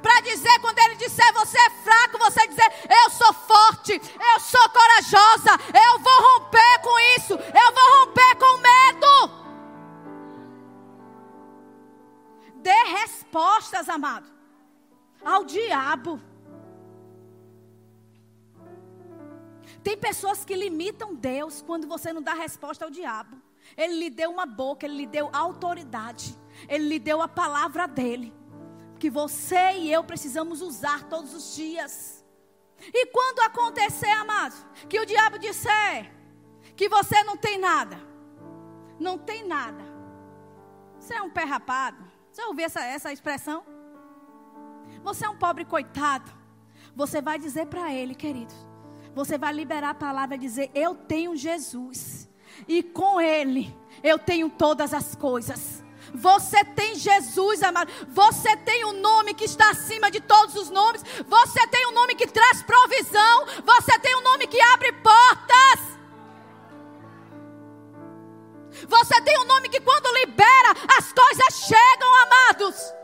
Para dizer, quando ele disser você é fraco, você dizer eu sou forte, eu sou corajosa, eu vou romper com isso, eu vou romper com medo. Dê respostas, amado, ao diabo. Tem pessoas que limitam Deus quando você não dá resposta ao diabo. Ele lhe deu uma boca, ele lhe deu autoridade, ele lhe deu a palavra dele, que você e eu precisamos usar todos os dias. E quando acontecer, amado, que o diabo disser que você não tem nada, não tem nada, você é um pé rapado. Já ouviu essa, essa expressão? Você é um pobre coitado. Você vai dizer para ele, querido, você vai liberar a palavra e dizer: Eu tenho Jesus, e com Ele eu tenho todas as coisas. Você tem Jesus, amado. Você tem um nome que está acima de todos os nomes. Você tem um nome que traz provisão. Você tem um nome que abre portas. Você tem um nome que quando libera, as coisas chegam, amados.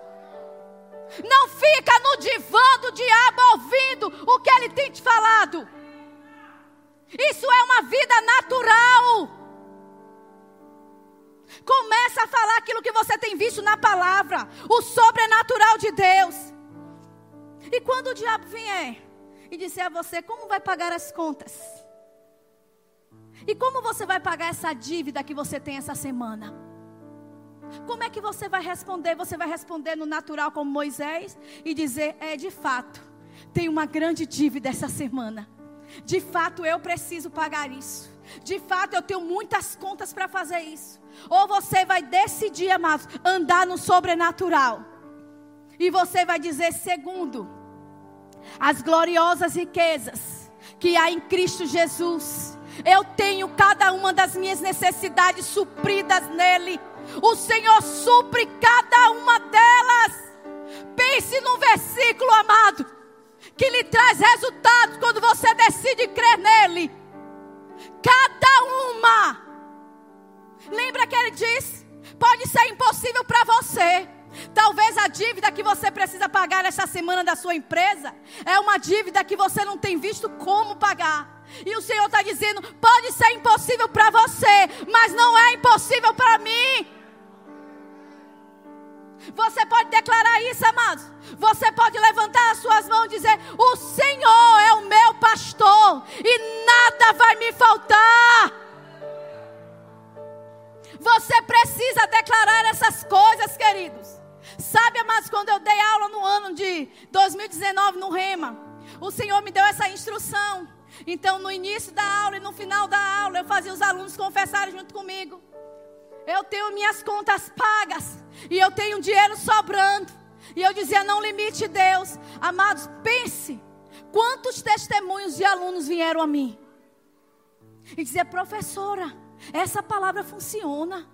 Não fica no divã do diabo ouvindo o que ele tem te falado. Isso é uma vida natural. Começa a falar aquilo que você tem visto na palavra, o sobrenatural de Deus. E quando o diabo vier e disser a você como vai pagar as contas? E como você vai pagar essa dívida que você tem essa semana? Como é que você vai responder? Você vai responder no natural como Moisés e dizer: é de fato, tem uma grande dívida essa semana. De fato, eu preciso pagar isso. De fato, eu tenho muitas contas para fazer isso. Ou você vai decidir, amados, andar no sobrenatural. E você vai dizer, segundo, as gloriosas riquezas que há em Cristo Jesus. Eu tenho cada uma das minhas necessidades supridas nele. O Senhor supre cada uma delas. Pense num versículo, amado, que lhe traz resultados quando você decide crer nele. Cada uma. Lembra que ele diz? Pode ser impossível para você. Talvez a dívida que você precisa pagar esta semana da sua empresa é uma dívida que você não tem visto como pagar. E o Senhor está dizendo: pode ser impossível para você, mas não é impossível para mim. Você pode declarar isso, amados. Você pode levantar as suas mãos e dizer: O Senhor é o meu pastor e nada vai me faltar. Você precisa declarar essas coisas, queridos. Sabe, amados, quando eu dei aula no ano de 2019 no Rema, o Senhor me deu essa instrução. Então, no início da aula e no final da aula, eu fazia os alunos confessarem junto comigo. Eu tenho minhas contas pagas. E eu tenho dinheiro sobrando. E eu dizia: não limite Deus. Amados, pense. Quantos testemunhos de alunos vieram a mim? E dizia: professora, essa palavra funciona.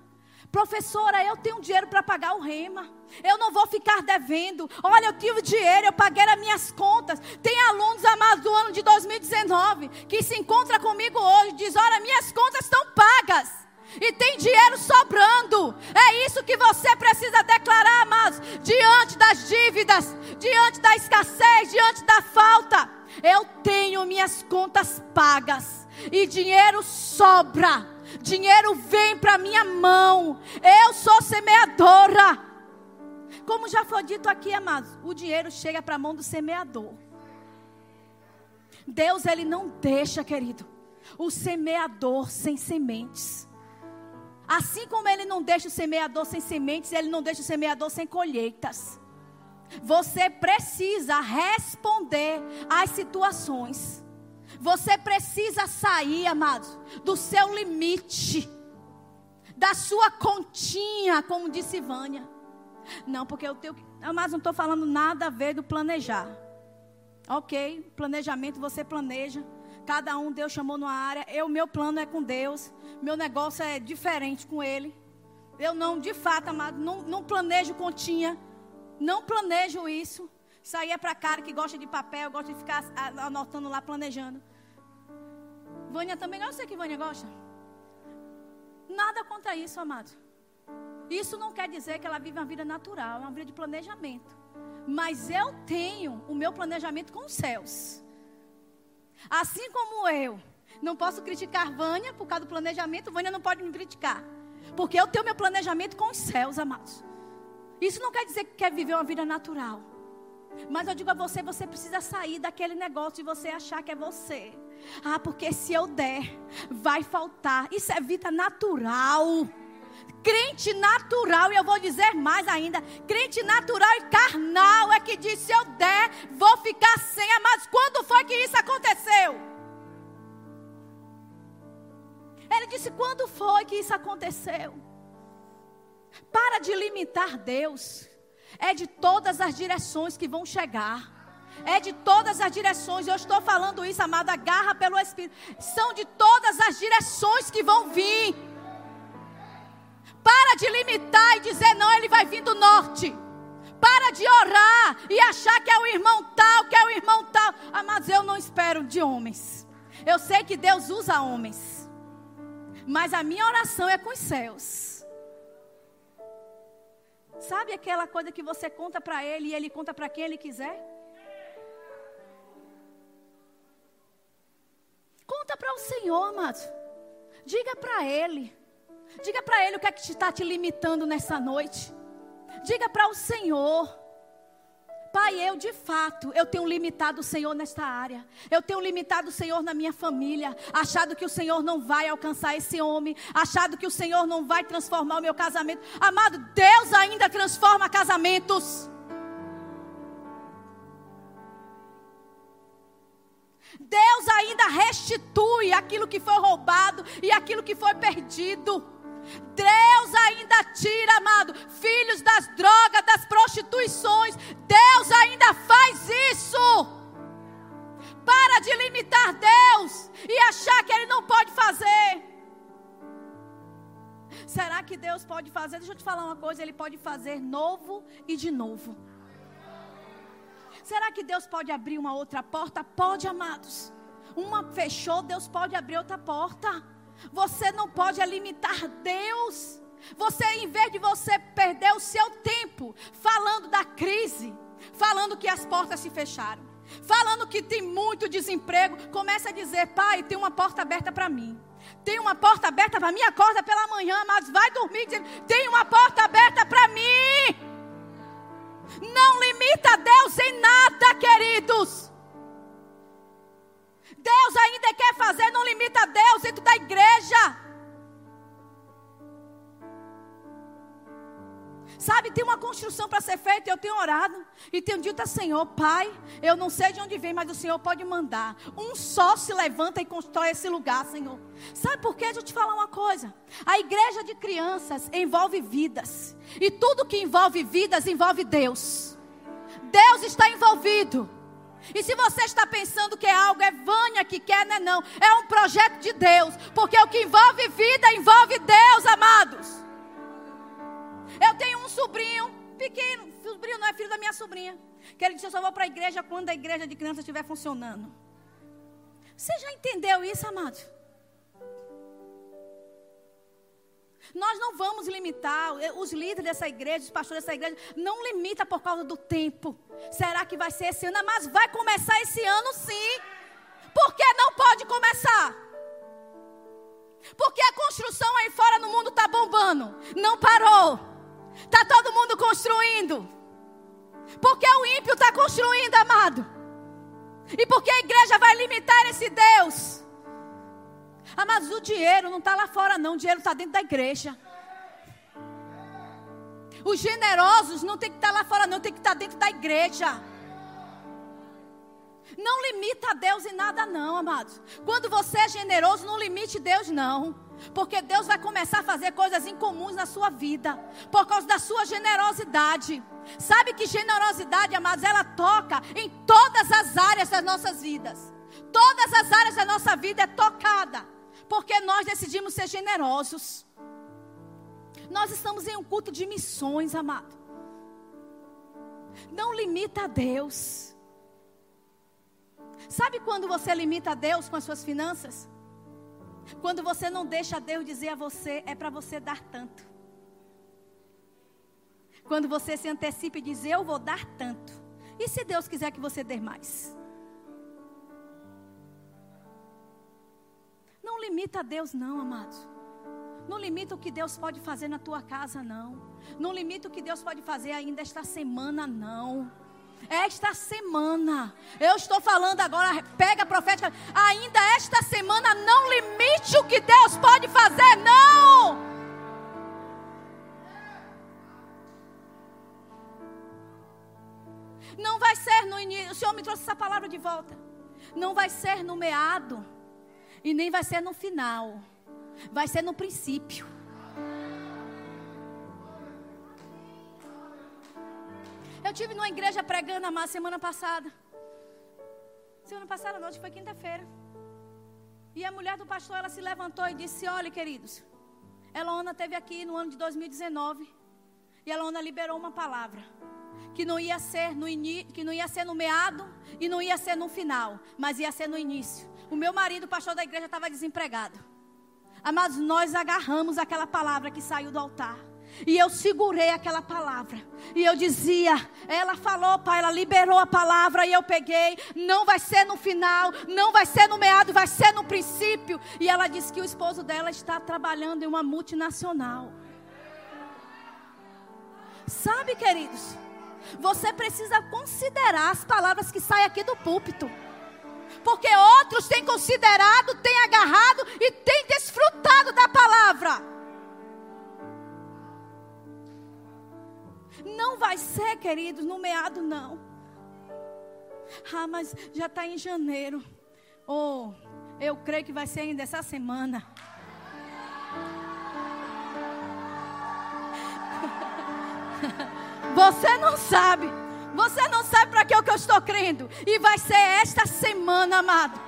Professora, eu tenho dinheiro para pagar o rema. Eu não vou ficar devendo. Olha, eu tive dinheiro, eu paguei as minhas contas. Tem alunos amados do ano de 2019 que se encontra comigo hoje diz: Olha, minhas contas estão pagas e tem dinheiro sobrando. É isso que você precisa declarar, amados, diante das dívidas, diante da escassez, diante da falta. Eu tenho minhas contas pagas e dinheiro sobra. Dinheiro vem para minha mão. Eu sou semeadora. Como já foi dito aqui, amados, o dinheiro chega para a mão do semeador. Deus ele não deixa, querido, o semeador sem sementes. Assim como ele não deixa o semeador sem sementes, ele não deixa o semeador sem colheitas. Você precisa responder às situações. Você precisa sair, amados, do seu limite, da sua continha, como disse Vânia. Não, porque eu tenho que. Mas não estou falando nada a ver do planejar. Ok, planejamento você planeja. Cada um Deus chamou numa área. Eu, meu plano é com Deus. Meu negócio é diferente com Ele. Eu não, de fato, amado, não, não planejo continha. Não planejo isso. Isso aí é para cara que gosta de papel, gosta de ficar anotando lá, planejando. Vânia também gosta. Eu sei que Vânia gosta. Nada contra isso, amado. Isso não quer dizer que ela vive uma vida natural, é uma vida de planejamento. Mas eu tenho o meu planejamento com os céus. Assim como eu não posso criticar Vânia por causa do planejamento, Vânia não pode me criticar. Porque eu tenho meu planejamento com os céus, amados. Isso não quer dizer que quer viver uma vida natural. Mas eu digo a você, você precisa sair daquele negócio de você achar que é você. Ah, porque se eu der, vai faltar. Isso é vida natural. Crente natural, e eu vou dizer mais ainda: crente natural e carnal é que diz: se eu der, vou ficar quando foi que isso aconteceu? Para de limitar Deus. É de todas as direções que vão chegar. É de todas as direções. Eu estou falando isso, amada, agarra pelo Espírito. São de todas as direções que vão vir. Para de limitar e dizer, não, ele vai vir do norte. Para de orar e achar que é o irmão tal, que é o irmão tal. Mas eu não espero de homens. Eu sei que Deus usa homens. Mas a minha oração é com os céus. Sabe aquela coisa que você conta para ele e ele conta para quem ele quiser? Conta para o Senhor, amado. Diga para ele. Diga para ele o que é que está te limitando nessa noite. Diga para o Senhor. Pai, eu de fato, eu tenho limitado o Senhor nesta área. Eu tenho limitado o Senhor na minha família, achado que o Senhor não vai alcançar esse homem, achado que o Senhor não vai transformar o meu casamento. Amado, Deus ainda transforma casamentos. Deus ainda restitui aquilo que foi roubado e aquilo que foi perdido. Deus ainda tira, amado, filhos das drogas, das prostituições. Deus ainda faz isso. Para de limitar Deus e achar que Ele não pode fazer. Será que Deus pode fazer? Deixa eu te falar uma coisa: Ele pode fazer novo e de novo. Será que Deus pode abrir uma outra porta? Pode, amados. Uma fechou, Deus pode abrir outra porta. Você não pode limitar Deus. Você, em vez de você perder o seu tempo falando da crise, falando que as portas se fecharam, falando que tem muito desemprego, começa a dizer: Pai, tem uma porta aberta para mim. Tem uma porta aberta para mim, acorda pela manhã, mas vai dormir dizendo: Tem uma porta aberta para mim. Não limita Deus em nada, queridos. Deus ainda quer fazer, não limita Deus dentro da igreja. Sabe, tem uma construção para ser feita. Eu tenho orado e tenho dito a Senhor, Pai, eu não sei de onde vem, mas o Senhor pode mandar. Um só se levanta e constrói esse lugar, Senhor. Sabe por quê? Deixa eu te falar uma coisa. A igreja de crianças envolve vidas. E tudo que envolve vidas envolve Deus. Deus está envolvido. E se você está pensando que é algo, é Vânia que quer, não é não. É um projeto de Deus. Porque o que envolve vida, envolve Deus, amados. Eu tenho um sobrinho pequeno. Sobrinho não é filho da minha sobrinha. Que ele disse, eu só vou para a igreja quando a igreja de criança estiver funcionando. Você já entendeu isso, amado? Nós não vamos limitar, os líderes dessa igreja, os pastores dessa igreja, não limita por causa do tempo. Será que vai ser esse ano? Mas vai começar esse ano sim. Por que não pode começar? Porque a construção aí fora no mundo está bombando. Não parou. Está todo mundo construindo. Porque o ímpio está construindo, amado. E porque a igreja vai limitar esse Deus. Ah, mas o dinheiro não está lá fora, não. O dinheiro está dentro da igreja. Os generosos não tem que estar tá lá fora, não. Tem que estar tá dentro da igreja. Não limita a Deus em nada, não, amados. Quando você é generoso, não limite Deus, não. Porque Deus vai começar a fazer coisas incomuns na sua vida. Por causa da sua generosidade. Sabe que generosidade, amados, ela toca em todas as áreas das nossas vidas. Todas as áreas da nossa vida é tocada porque nós decidimos ser generosos. Nós estamos em um culto de missões, amado. Não limita a Deus. Sabe quando você limita a Deus com as suas finanças? Quando você não deixa Deus dizer a você, é para você dar tanto. Quando você se antecipa e diz, eu vou dar tanto. E se Deus quiser que você dê mais? Não limita Deus, não, amados. Não limita o que Deus pode fazer na tua casa, não. Não limita o que Deus pode fazer ainda esta semana, não. esta semana. Eu estou falando agora, pega a profética. Ainda esta semana, não limite o que Deus pode fazer, não. Não vai ser no início. O Senhor me trouxe essa palavra de volta. Não vai ser no meado. E nem vai ser no final. Vai ser no princípio. Eu tive numa igreja pregando a semana passada. Semana passada, acho que foi quinta-feira. E a mulher do pastor, ela se levantou e disse: Olha, queridos, Elona teve aqui no ano de 2019. E Elona liberou uma palavra que não ia ser no que não ia ser no meado e não ia ser no final, mas ia ser no início. O meu marido, pastor da igreja, estava desempregado. Mas nós agarramos aquela palavra que saiu do altar. E eu segurei aquela palavra. E eu dizia, ela falou, pai, ela liberou a palavra e eu peguei. Não vai ser no final, não vai ser no meado, vai ser no princípio. E ela disse que o esposo dela está trabalhando em uma multinacional. Sabe, queridos, você precisa considerar as palavras que saem aqui do púlpito. Porque outros têm considerado, têm agarrado e têm desfrutado da palavra. Não vai ser, queridos, no meado, não. Ah, mas já está em janeiro. Oh, eu creio que vai ser ainda essa semana. Você não sabe. Você não sabe para que é que eu estou crendo. E vai ser esta semana, amado.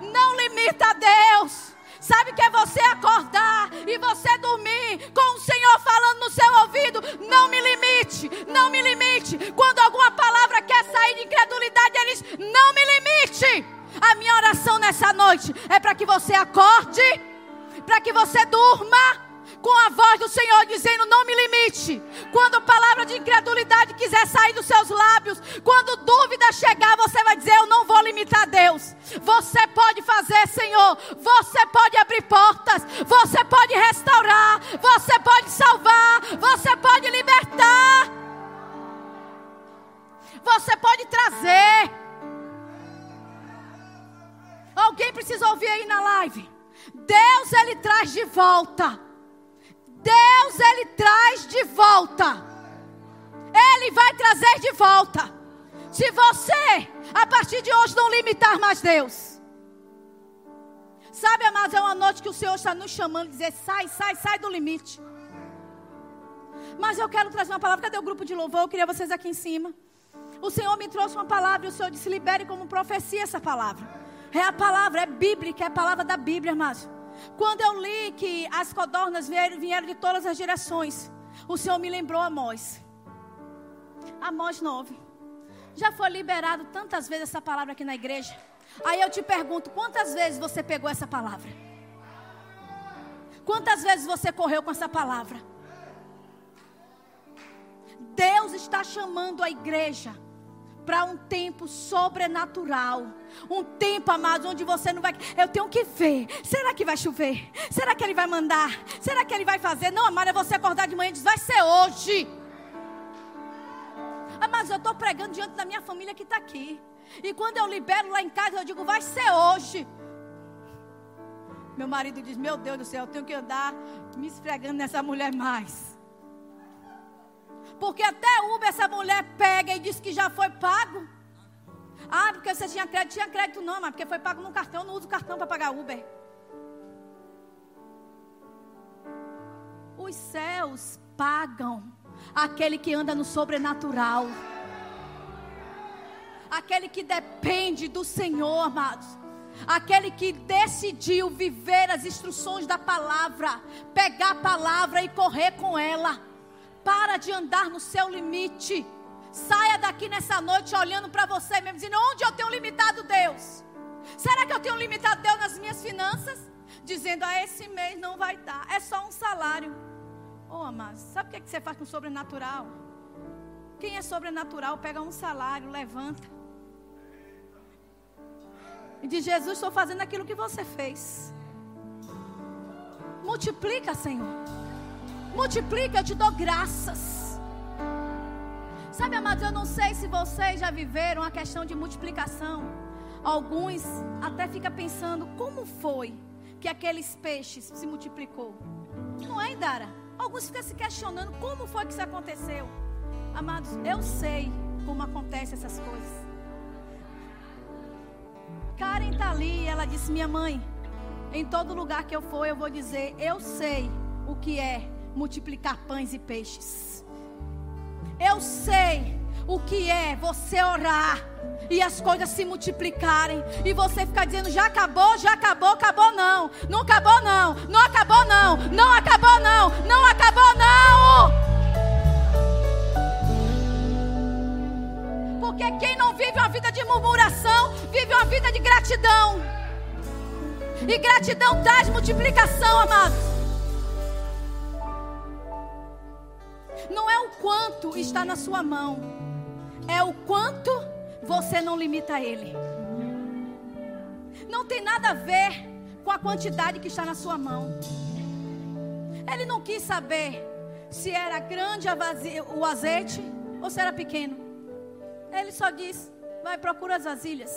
Não limita a Deus. Sabe que é você acordar e você dormir com o Senhor falando no seu ouvido. Não me limite, não me limite. Quando alguma palavra quer sair de incredulidade, ele diz: Não me limite. A minha oração nessa noite é para que você acorde, para que você durma com a voz do Senhor dizendo: Não me limite. Quando palavra de incredulidade quiser sair dos seus lábios, quando dúvida chegar, você vai dizer: Eu não vou limitar Deus. Você pode fazer, Senhor. Você pode abrir portas. Você pode restaurar. Você pode salvar. Você pode libertar. Você pode trazer. Alguém precisa ouvir aí na live. Deus, Ele traz de volta Deus, Ele traz de volta. Ele vai trazer de volta. Se você, a partir de hoje, não limitar mais Deus. Sabe, amados, é uma noite que o Senhor está nos chamando, dizer: sai, sai, sai do limite. Mas eu quero trazer uma palavra. Cadê o grupo de louvor? Eu queria vocês aqui em cima. O Senhor me trouxe uma palavra e o Senhor disse: libere como profecia essa palavra. É a palavra, é bíblica, é a palavra da Bíblia, amados. Quando eu li que as codornas vieram, vieram de todas as direções, o Senhor me lembrou Amós. Amós 9. Já foi liberado tantas vezes essa palavra aqui na igreja. Aí eu te pergunto: quantas vezes você pegou essa palavra? Quantas vezes você correu com essa palavra? Deus está chamando a igreja para um tempo sobrenatural. Um tempo, amados, onde você não vai. Eu tenho que ver. Será que vai chover? Será que ele vai mandar? Será que ele vai fazer? Não, amado, é você acordar de manhã e dizer: vai ser hoje. Amados, eu estou pregando diante da minha família que está aqui. E quando eu libero lá em casa, eu digo: vai ser hoje. Meu marido diz: Meu Deus do céu, eu tenho que andar me esfregando nessa mulher mais. Porque até Uber essa mulher pega e diz que já foi pago. Ah, porque você tinha crédito. Tinha crédito não, mas porque foi pago no cartão. Eu não uso cartão para pagar Uber. Os céus pagam aquele que anda no sobrenatural. Aquele que depende do Senhor, amados. Aquele que decidiu viver as instruções da palavra, pegar a palavra e correr com ela. Para de andar no seu limite. Saia daqui nessa noite olhando para você mesmo, dizendo: onde eu tenho limitado Deus? Será que eu tenho limitado Deus nas minhas finanças? Dizendo: ah, esse mês não vai dar, é só um salário. Oh, amados, sabe o que, é que você faz com o sobrenatural? Quem é sobrenatural pega um salário, levanta. E diz: Jesus, estou fazendo aquilo que você fez. Multiplica, Senhor multiplica, eu te dou graças. Sabe, amados, eu não sei se vocês já viveram a questão de multiplicação. Alguns até ficam pensando como foi que aqueles peixes se multiplicou. Não é, Indara? Alguns ficam se questionando como foi que isso aconteceu. Amados, eu sei como acontecem essas coisas. Karen está ali, ela disse: Minha mãe, em todo lugar que eu for, eu vou dizer: Eu sei o que é multiplicar pães e peixes. Eu sei o que é você orar e as coisas se multiplicarem e você ficar dizendo já acabou, já acabou, acabou não. Não acabou não. Não acabou não. Não acabou não. Não acabou não. Porque quem não vive uma vida de murmuração, vive uma vida de gratidão. E gratidão traz multiplicação, amados. Quanto está na sua mão, é o quanto você não limita ele. Não tem nada a ver com a quantidade que está na sua mão. Ele não quis saber se era grande o azeite ou se era pequeno. Ele só disse: vai procura as vasilhas.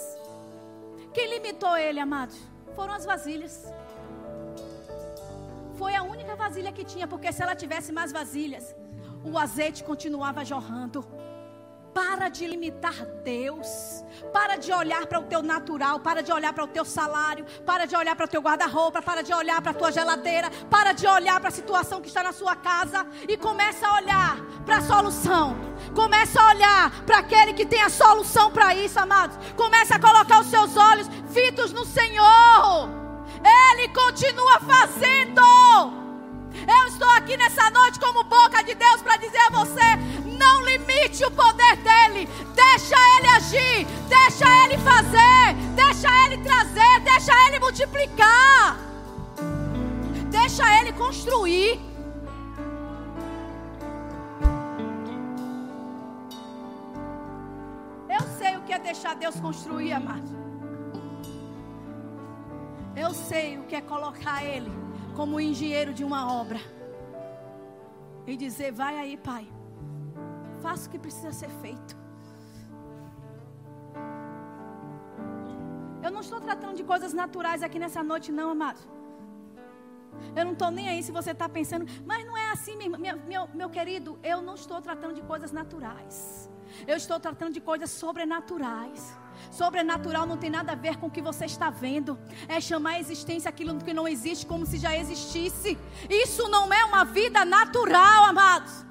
Quem limitou ele, amados? Foram as vasilhas. Foi a única vasilha que tinha, porque se ela tivesse mais vasilhas, o azeite continuava jorrando. Para de limitar Deus. Para de olhar para o teu natural. Para de olhar para o teu salário. Para de olhar para o teu guarda-roupa. Para de olhar para a tua geladeira. Para de olhar para a situação que está na sua casa. E começa a olhar para a solução. Começa a olhar para aquele que tem a solução para isso, amados. Começa a colocar os seus olhos fitos no Senhor. Ele continua fazendo. Eu estou aqui nessa noite como boca de Deus para dizer a você: não limite o poder dele. Deixa ele agir, deixa ele fazer, deixa ele trazer, deixa ele multiplicar. Deixa ele construir. Eu sei o que é deixar Deus construir, amado. Eu sei o que é colocar Ele como engenheiro de uma obra. E dizer: vai aí, pai. Faça o que precisa ser feito. Eu não estou tratando de coisas naturais aqui nessa noite, não, amado. Eu não estou nem aí se você está pensando, mas não é assim, meu, meu, meu querido. Eu não estou tratando de coisas naturais. Eu estou tratando de coisas sobrenaturais. Sobrenatural não tem nada a ver com o que você está vendo. É chamar a existência aquilo que não existe como se já existisse. Isso não é uma vida natural, amados.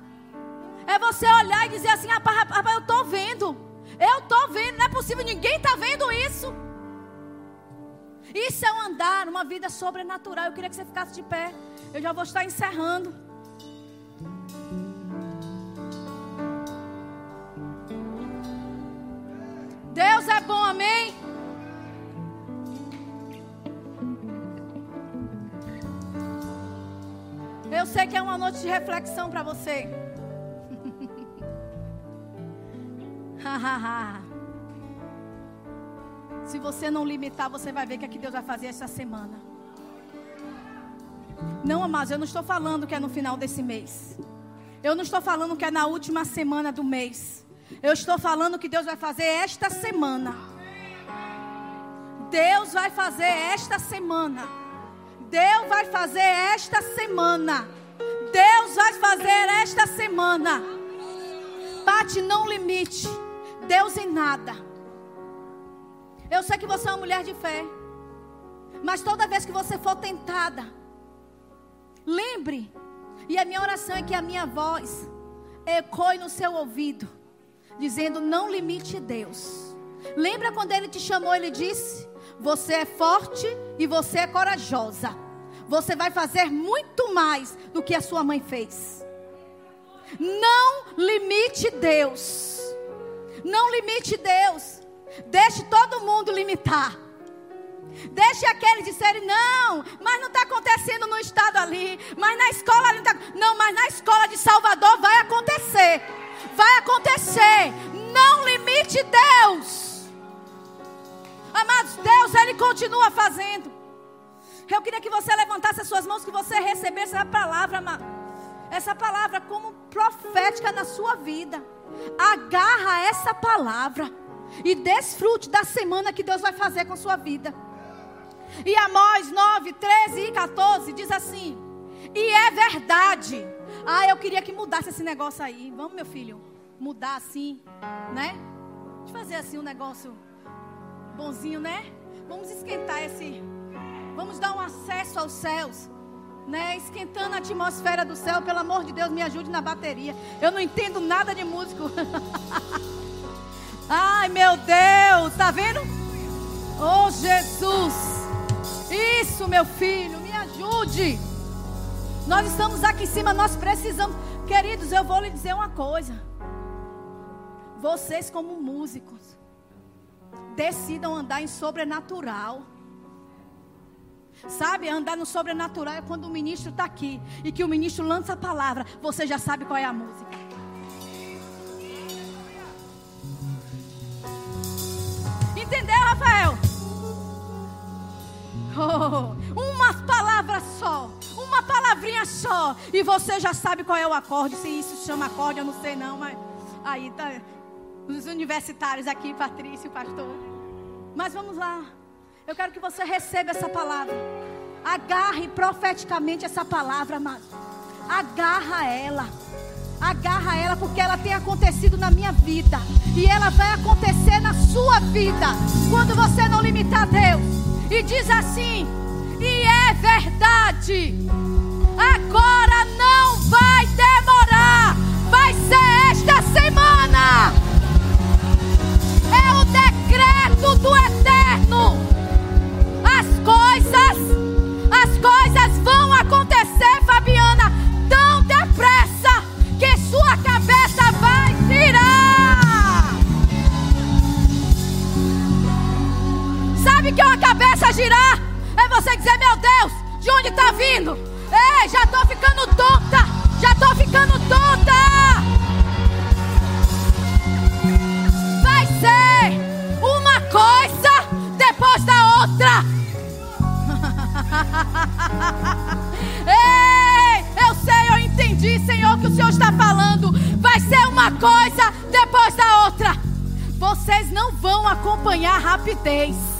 É você olhar e dizer assim: rapaz, rapaz eu estou vendo. Eu estou vendo. Não é possível, ninguém está vendo isso. Isso é um andar, uma vida sobrenatural. Eu queria que você ficasse de pé. Eu já vou estar encerrando. Deus é bom, amém? Eu sei que é uma noite de reflexão para você. Se você não limitar, você vai ver o que, é que Deus vai fazer essa semana. Não, amados, eu não estou falando que é no final desse mês. Eu não estou falando que é na última semana do mês. Eu estou falando que Deus vai fazer esta semana. Deus vai fazer esta semana. Deus vai fazer esta semana. Deus vai fazer esta semana. Bate, não limite. Deus em nada. Eu sei que você é uma mulher de fé. Mas toda vez que você for tentada, lembre. E a minha oração é que a minha voz ecoe no seu ouvido dizendo: Não limite Deus. Lembra quando ele te chamou, ele disse: Você é forte e você é corajosa. Você vai fazer muito mais do que a sua mãe fez. Não limite Deus. Não limite Deus. Deixe todo mundo limitar. Deixe aqueles disserem, não, mas não está acontecendo no estado ali, mas na escola ali não está. Não, mas na escola de Salvador vai acontecer vai acontecer. Não limite Deus. Amados, Deus, Ele continua fazendo. Eu queria que você levantasse as suas mãos, que você recebesse a palavra, essa palavra como profética na sua vida. Agarra essa palavra e desfrute da semana que Deus vai fazer com a sua vida. E Amós 9, 13 e 14 diz assim: E é verdade. Ah, eu queria que mudasse esse negócio aí. Vamos, meu filho, mudar assim, né? De fazer assim um negócio bonzinho, né? Vamos esquentar esse. Vamos dar um acesso aos céus né, esquentando a atmosfera do céu. Pelo amor de Deus, me ajude na bateria. Eu não entendo nada de músico. Ai, meu Deus, tá vendo? Oh, Jesus. Isso, meu filho, me ajude. Nós estamos aqui em cima, nós precisamos. Queridos, eu vou lhe dizer uma coisa. Vocês, como músicos, decidam andar em sobrenatural. Sabe, andar no sobrenatural é quando o ministro está aqui e que o ministro lança a palavra, você já sabe qual é a música. Entendeu, Rafael? Oh, uma palavra só, uma palavrinha só, e você já sabe qual é o acorde. Se isso chama acorde, eu não sei não, mas aí tá os universitários aqui, Patrícia, pastor. Mas vamos lá. Eu quero que você receba essa palavra. Agarre profeticamente essa palavra, amado. Agarra ela. Agarra ela porque ela tem acontecido na minha vida. E ela vai acontecer na sua vida. Quando você não limitar Deus. E diz assim: E é verdade. Agora não vai demorar. Vai ser esta semana. É o decreto do eterno coisas, as coisas vão acontecer, Fabiana, tão depressa que sua cabeça vai girar. Sabe que é uma cabeça girar? Você dizer, meu Deus, de onde está vindo? Ei, já estou ficando tonta, já estou ficando tonta. Vai ser uma coisa depois da outra. Ei, eu sei, eu entendi, Senhor, que o Senhor está falando. Vai ser uma coisa depois da outra. Vocês não vão acompanhar rapidez.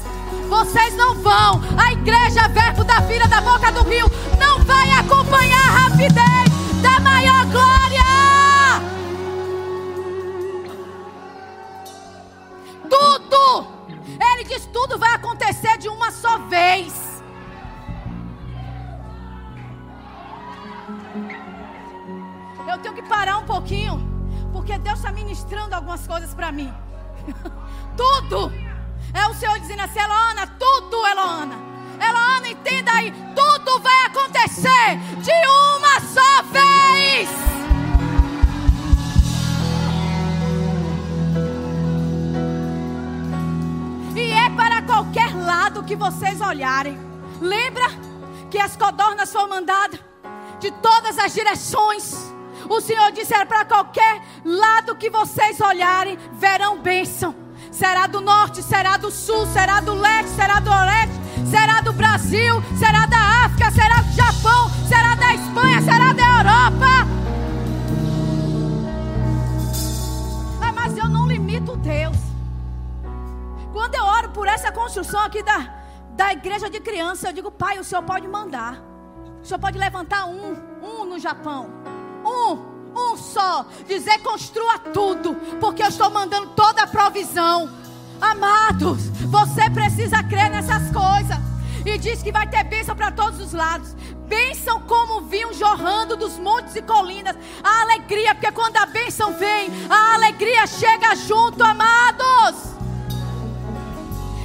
Vocês não vão. A igreja Verbo da Filha da Boca do Rio não vai acompanhar a rapidez da maior glória. Tudo. Ele diz: tudo vai acontecer de uma só vez. eu tenho que parar um pouquinho, porque Deus está ministrando algumas coisas para mim. tudo. É o Senhor dizendo assim, Eloana, tudo, Eloana. Eloana, entenda aí, tudo vai acontecer de uma só vez. E é para qualquer lado que vocês olharem. Lembra que as codornas foram mandadas de todas as direções. O Senhor disse: era para qualquer lado que vocês olharem, verão bênção. Será do norte, será do sul, será do leste, será do oeste, será do Brasil, será da África, será do Japão, será da Espanha, será da Europa. Ah, mas eu não limito Deus. Quando eu oro por essa construção aqui da, da igreja de criança, eu digo, Pai, o Senhor pode mandar. O Senhor pode levantar um, um no Japão um, um só. Dizer construa tudo, porque eu estou mandando toda a provisão. Amados, você precisa crer nessas coisas. E diz que vai ter bênção para todos os lados. Bênção como vinham jorrando dos montes e colinas. A alegria, porque quando a bênção vem, a alegria chega junto, amados.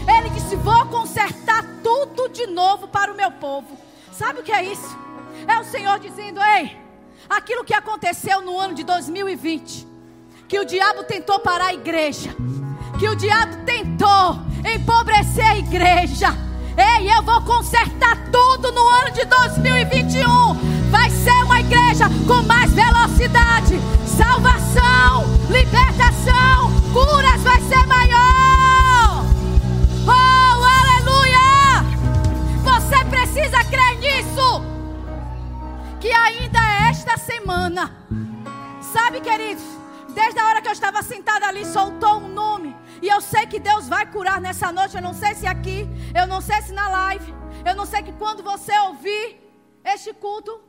Ele disse: Vou consertar tudo de novo para o meu povo. Sabe o que é isso? É o Senhor dizendo: Ei, aquilo que aconteceu no ano de 2020, que o diabo tentou parar a igreja, que o diabo tentou empobrecer a igreja. Ei, eu vou consertar tudo no ano de 2021. Vai ser uma igreja com mais velocidade, salvação, libertação, curas vai ser maior. Oh, aleluia! Você precisa crer que ainda esta semana queridos, desde a hora que eu estava sentada ali, soltou um nome. E eu sei que Deus vai curar nessa noite. Eu não sei se aqui, eu não sei se na live. Eu não sei que quando você ouvir este culto,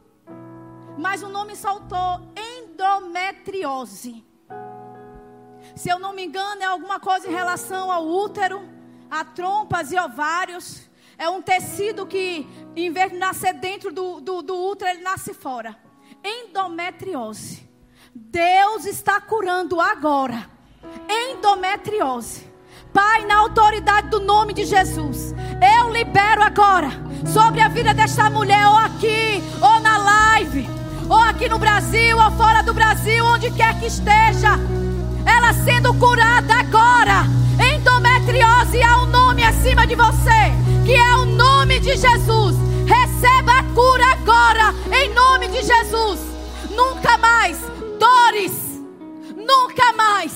mas o nome saltou endometriose. Se eu não me engano, é alguma coisa em relação ao útero, a trompas e ovários. É um tecido que, em vez de nascer dentro do, do, do útero, ele nasce fora. Endometriose. Deus está curando agora. Endometriose. Pai, na autoridade do nome de Jesus, eu libero agora sobre a vida desta mulher, ou aqui, ou na live, ou aqui no Brasil, ou fora do Brasil, onde quer que esteja, ela sendo curada agora. Endometriose há um nome acima de você, que é o nome de Jesus. Receba a cura agora, em nome de Jesus. Nunca mais dores, nunca mais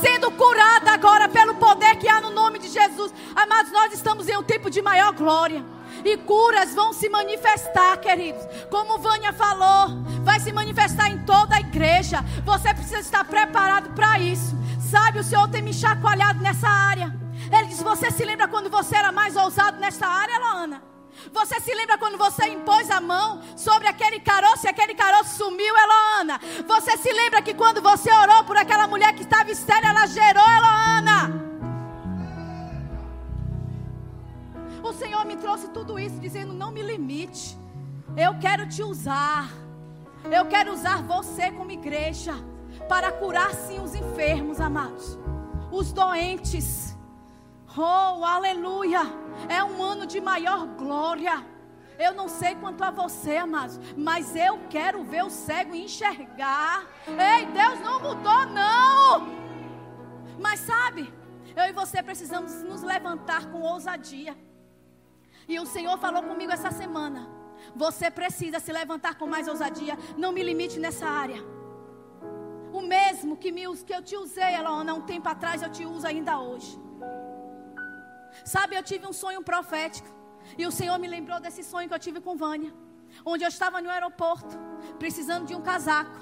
sendo curada agora pelo poder que há no nome de Jesus. Amados, nós estamos em um tempo de maior glória. E curas vão se manifestar, queridos. Como Vânia falou, vai se manifestar em toda a igreja. Você precisa estar preparado para isso. Sabe, o Senhor tem me chacoalhado nessa área. Ele diz: Você se lembra quando você era mais ousado nessa área, Loana? Você se lembra quando você impôs a mão sobre aquele caroço e aquele caroço sumiu, Eloana? Você se lembra que quando você orou por aquela mulher que estava estéril, ela gerou, Eloana? O Senhor me trouxe tudo isso dizendo: não me limite. Eu quero te usar. Eu quero usar você como igreja para curar sim os enfermos, amados, os doentes. Oh, aleluia! É um ano de maior glória. Eu não sei quanto a você, amados, mas eu quero ver o cego enxergar. Ei, Deus não mudou, não. Mas sabe, eu e você precisamos nos levantar com ousadia. E o Senhor falou comigo essa semana. Você precisa se levantar com mais ousadia. Não me limite nessa área. O mesmo que, me, que eu te usei, Elona, um tempo atrás, eu te uso ainda hoje. Sabe, eu tive um sonho profético. E o Senhor me lembrou desse sonho que eu tive com Vânia. Onde eu estava no aeroporto, precisando de um casaco.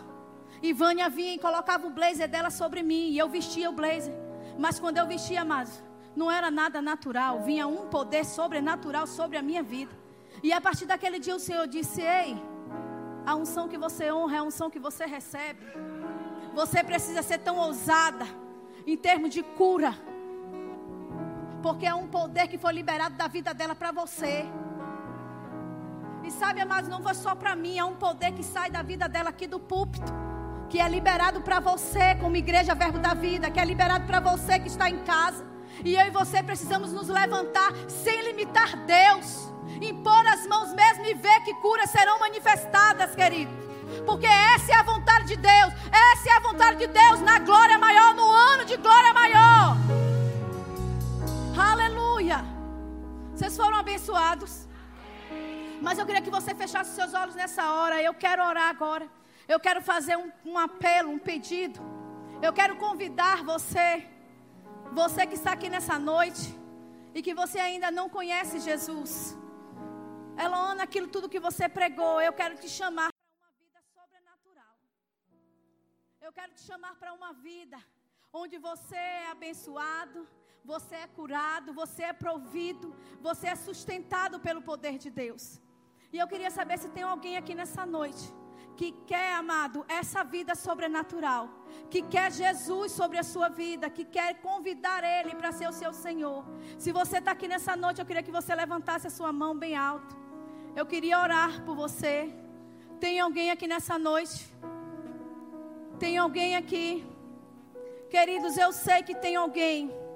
E Vânia vinha e colocava o blazer dela sobre mim. E eu vestia o blazer. Mas quando eu vestia, amado, não era nada natural. Vinha um poder sobrenatural sobre a minha vida. E a partir daquele dia o Senhor disse: Ei, a unção que você honra é a unção que você recebe. Você precisa ser tão ousada em termos de cura porque é um poder que foi liberado da vida dela para você. E sabe, amados, não foi só para mim, é um poder que sai da vida dela aqui do púlpito, que é liberado para você, como igreja Verbo da Vida, que é liberado para você que está em casa. E eu e você precisamos nos levantar sem limitar Deus, impor as mãos mesmo e ver que curas serão manifestadas, querido. Porque essa é a vontade de Deus, essa é a vontade de Deus na glória maior, no ano de glória maior. Aleluia. Vocês foram abençoados. Mas eu queria que você fechasse seus olhos nessa hora. Eu quero orar agora. Eu quero fazer um, um apelo, um pedido. Eu quero convidar você, você que está aqui nessa noite e que você ainda não conhece Jesus. Eloana, aquilo tudo que você pregou, eu quero te chamar Eu quero te chamar para uma vida onde você é abençoado, você é curado, você é provido, você é sustentado pelo poder de Deus. E eu queria saber se tem alguém aqui nessa noite que quer, amado, essa vida sobrenatural, que quer Jesus sobre a sua vida, que quer convidar Ele para ser o seu Senhor. Se você está aqui nessa noite, eu queria que você levantasse a sua mão bem alto. Eu queria orar por você. Tem alguém aqui nessa noite? Tem alguém aqui? Queridos, eu sei que tem alguém